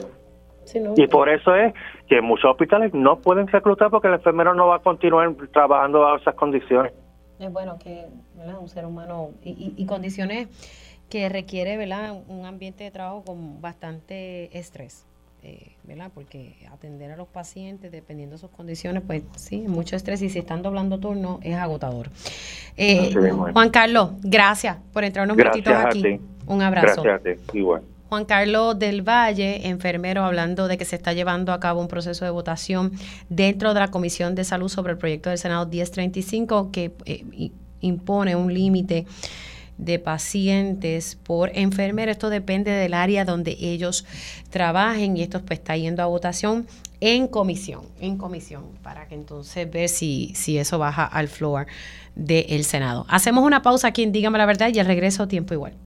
Y por eso es que muchos hospitales no pueden reclutar porque el enfermero no va a continuar trabajando bajo esas condiciones. Es bueno que un ser humano y condiciones que requiere ¿verdad? un ambiente de trabajo con bastante estrés. Eh, ¿verdad? Porque atender a los pacientes, dependiendo de sus condiciones, pues sí, mucho estrés y si están doblando turno es agotador. Eh, Juan Carlos, gracias por entrar unos minutitos aquí. Un abrazo. Gracias a ti, igual. Juan Carlos del Valle, enfermero, hablando de que se está llevando a cabo un proceso de votación dentro de la Comisión de Salud sobre el proyecto del Senado 1035 que eh, impone un límite de pacientes por enfermera. Esto depende del área donde ellos trabajen y esto pues está yendo a votación en comisión, en comisión, para que entonces ver si, si eso baja al floor del Senado. Hacemos una pausa aquí en Dígame la Verdad y al regreso tiempo igual.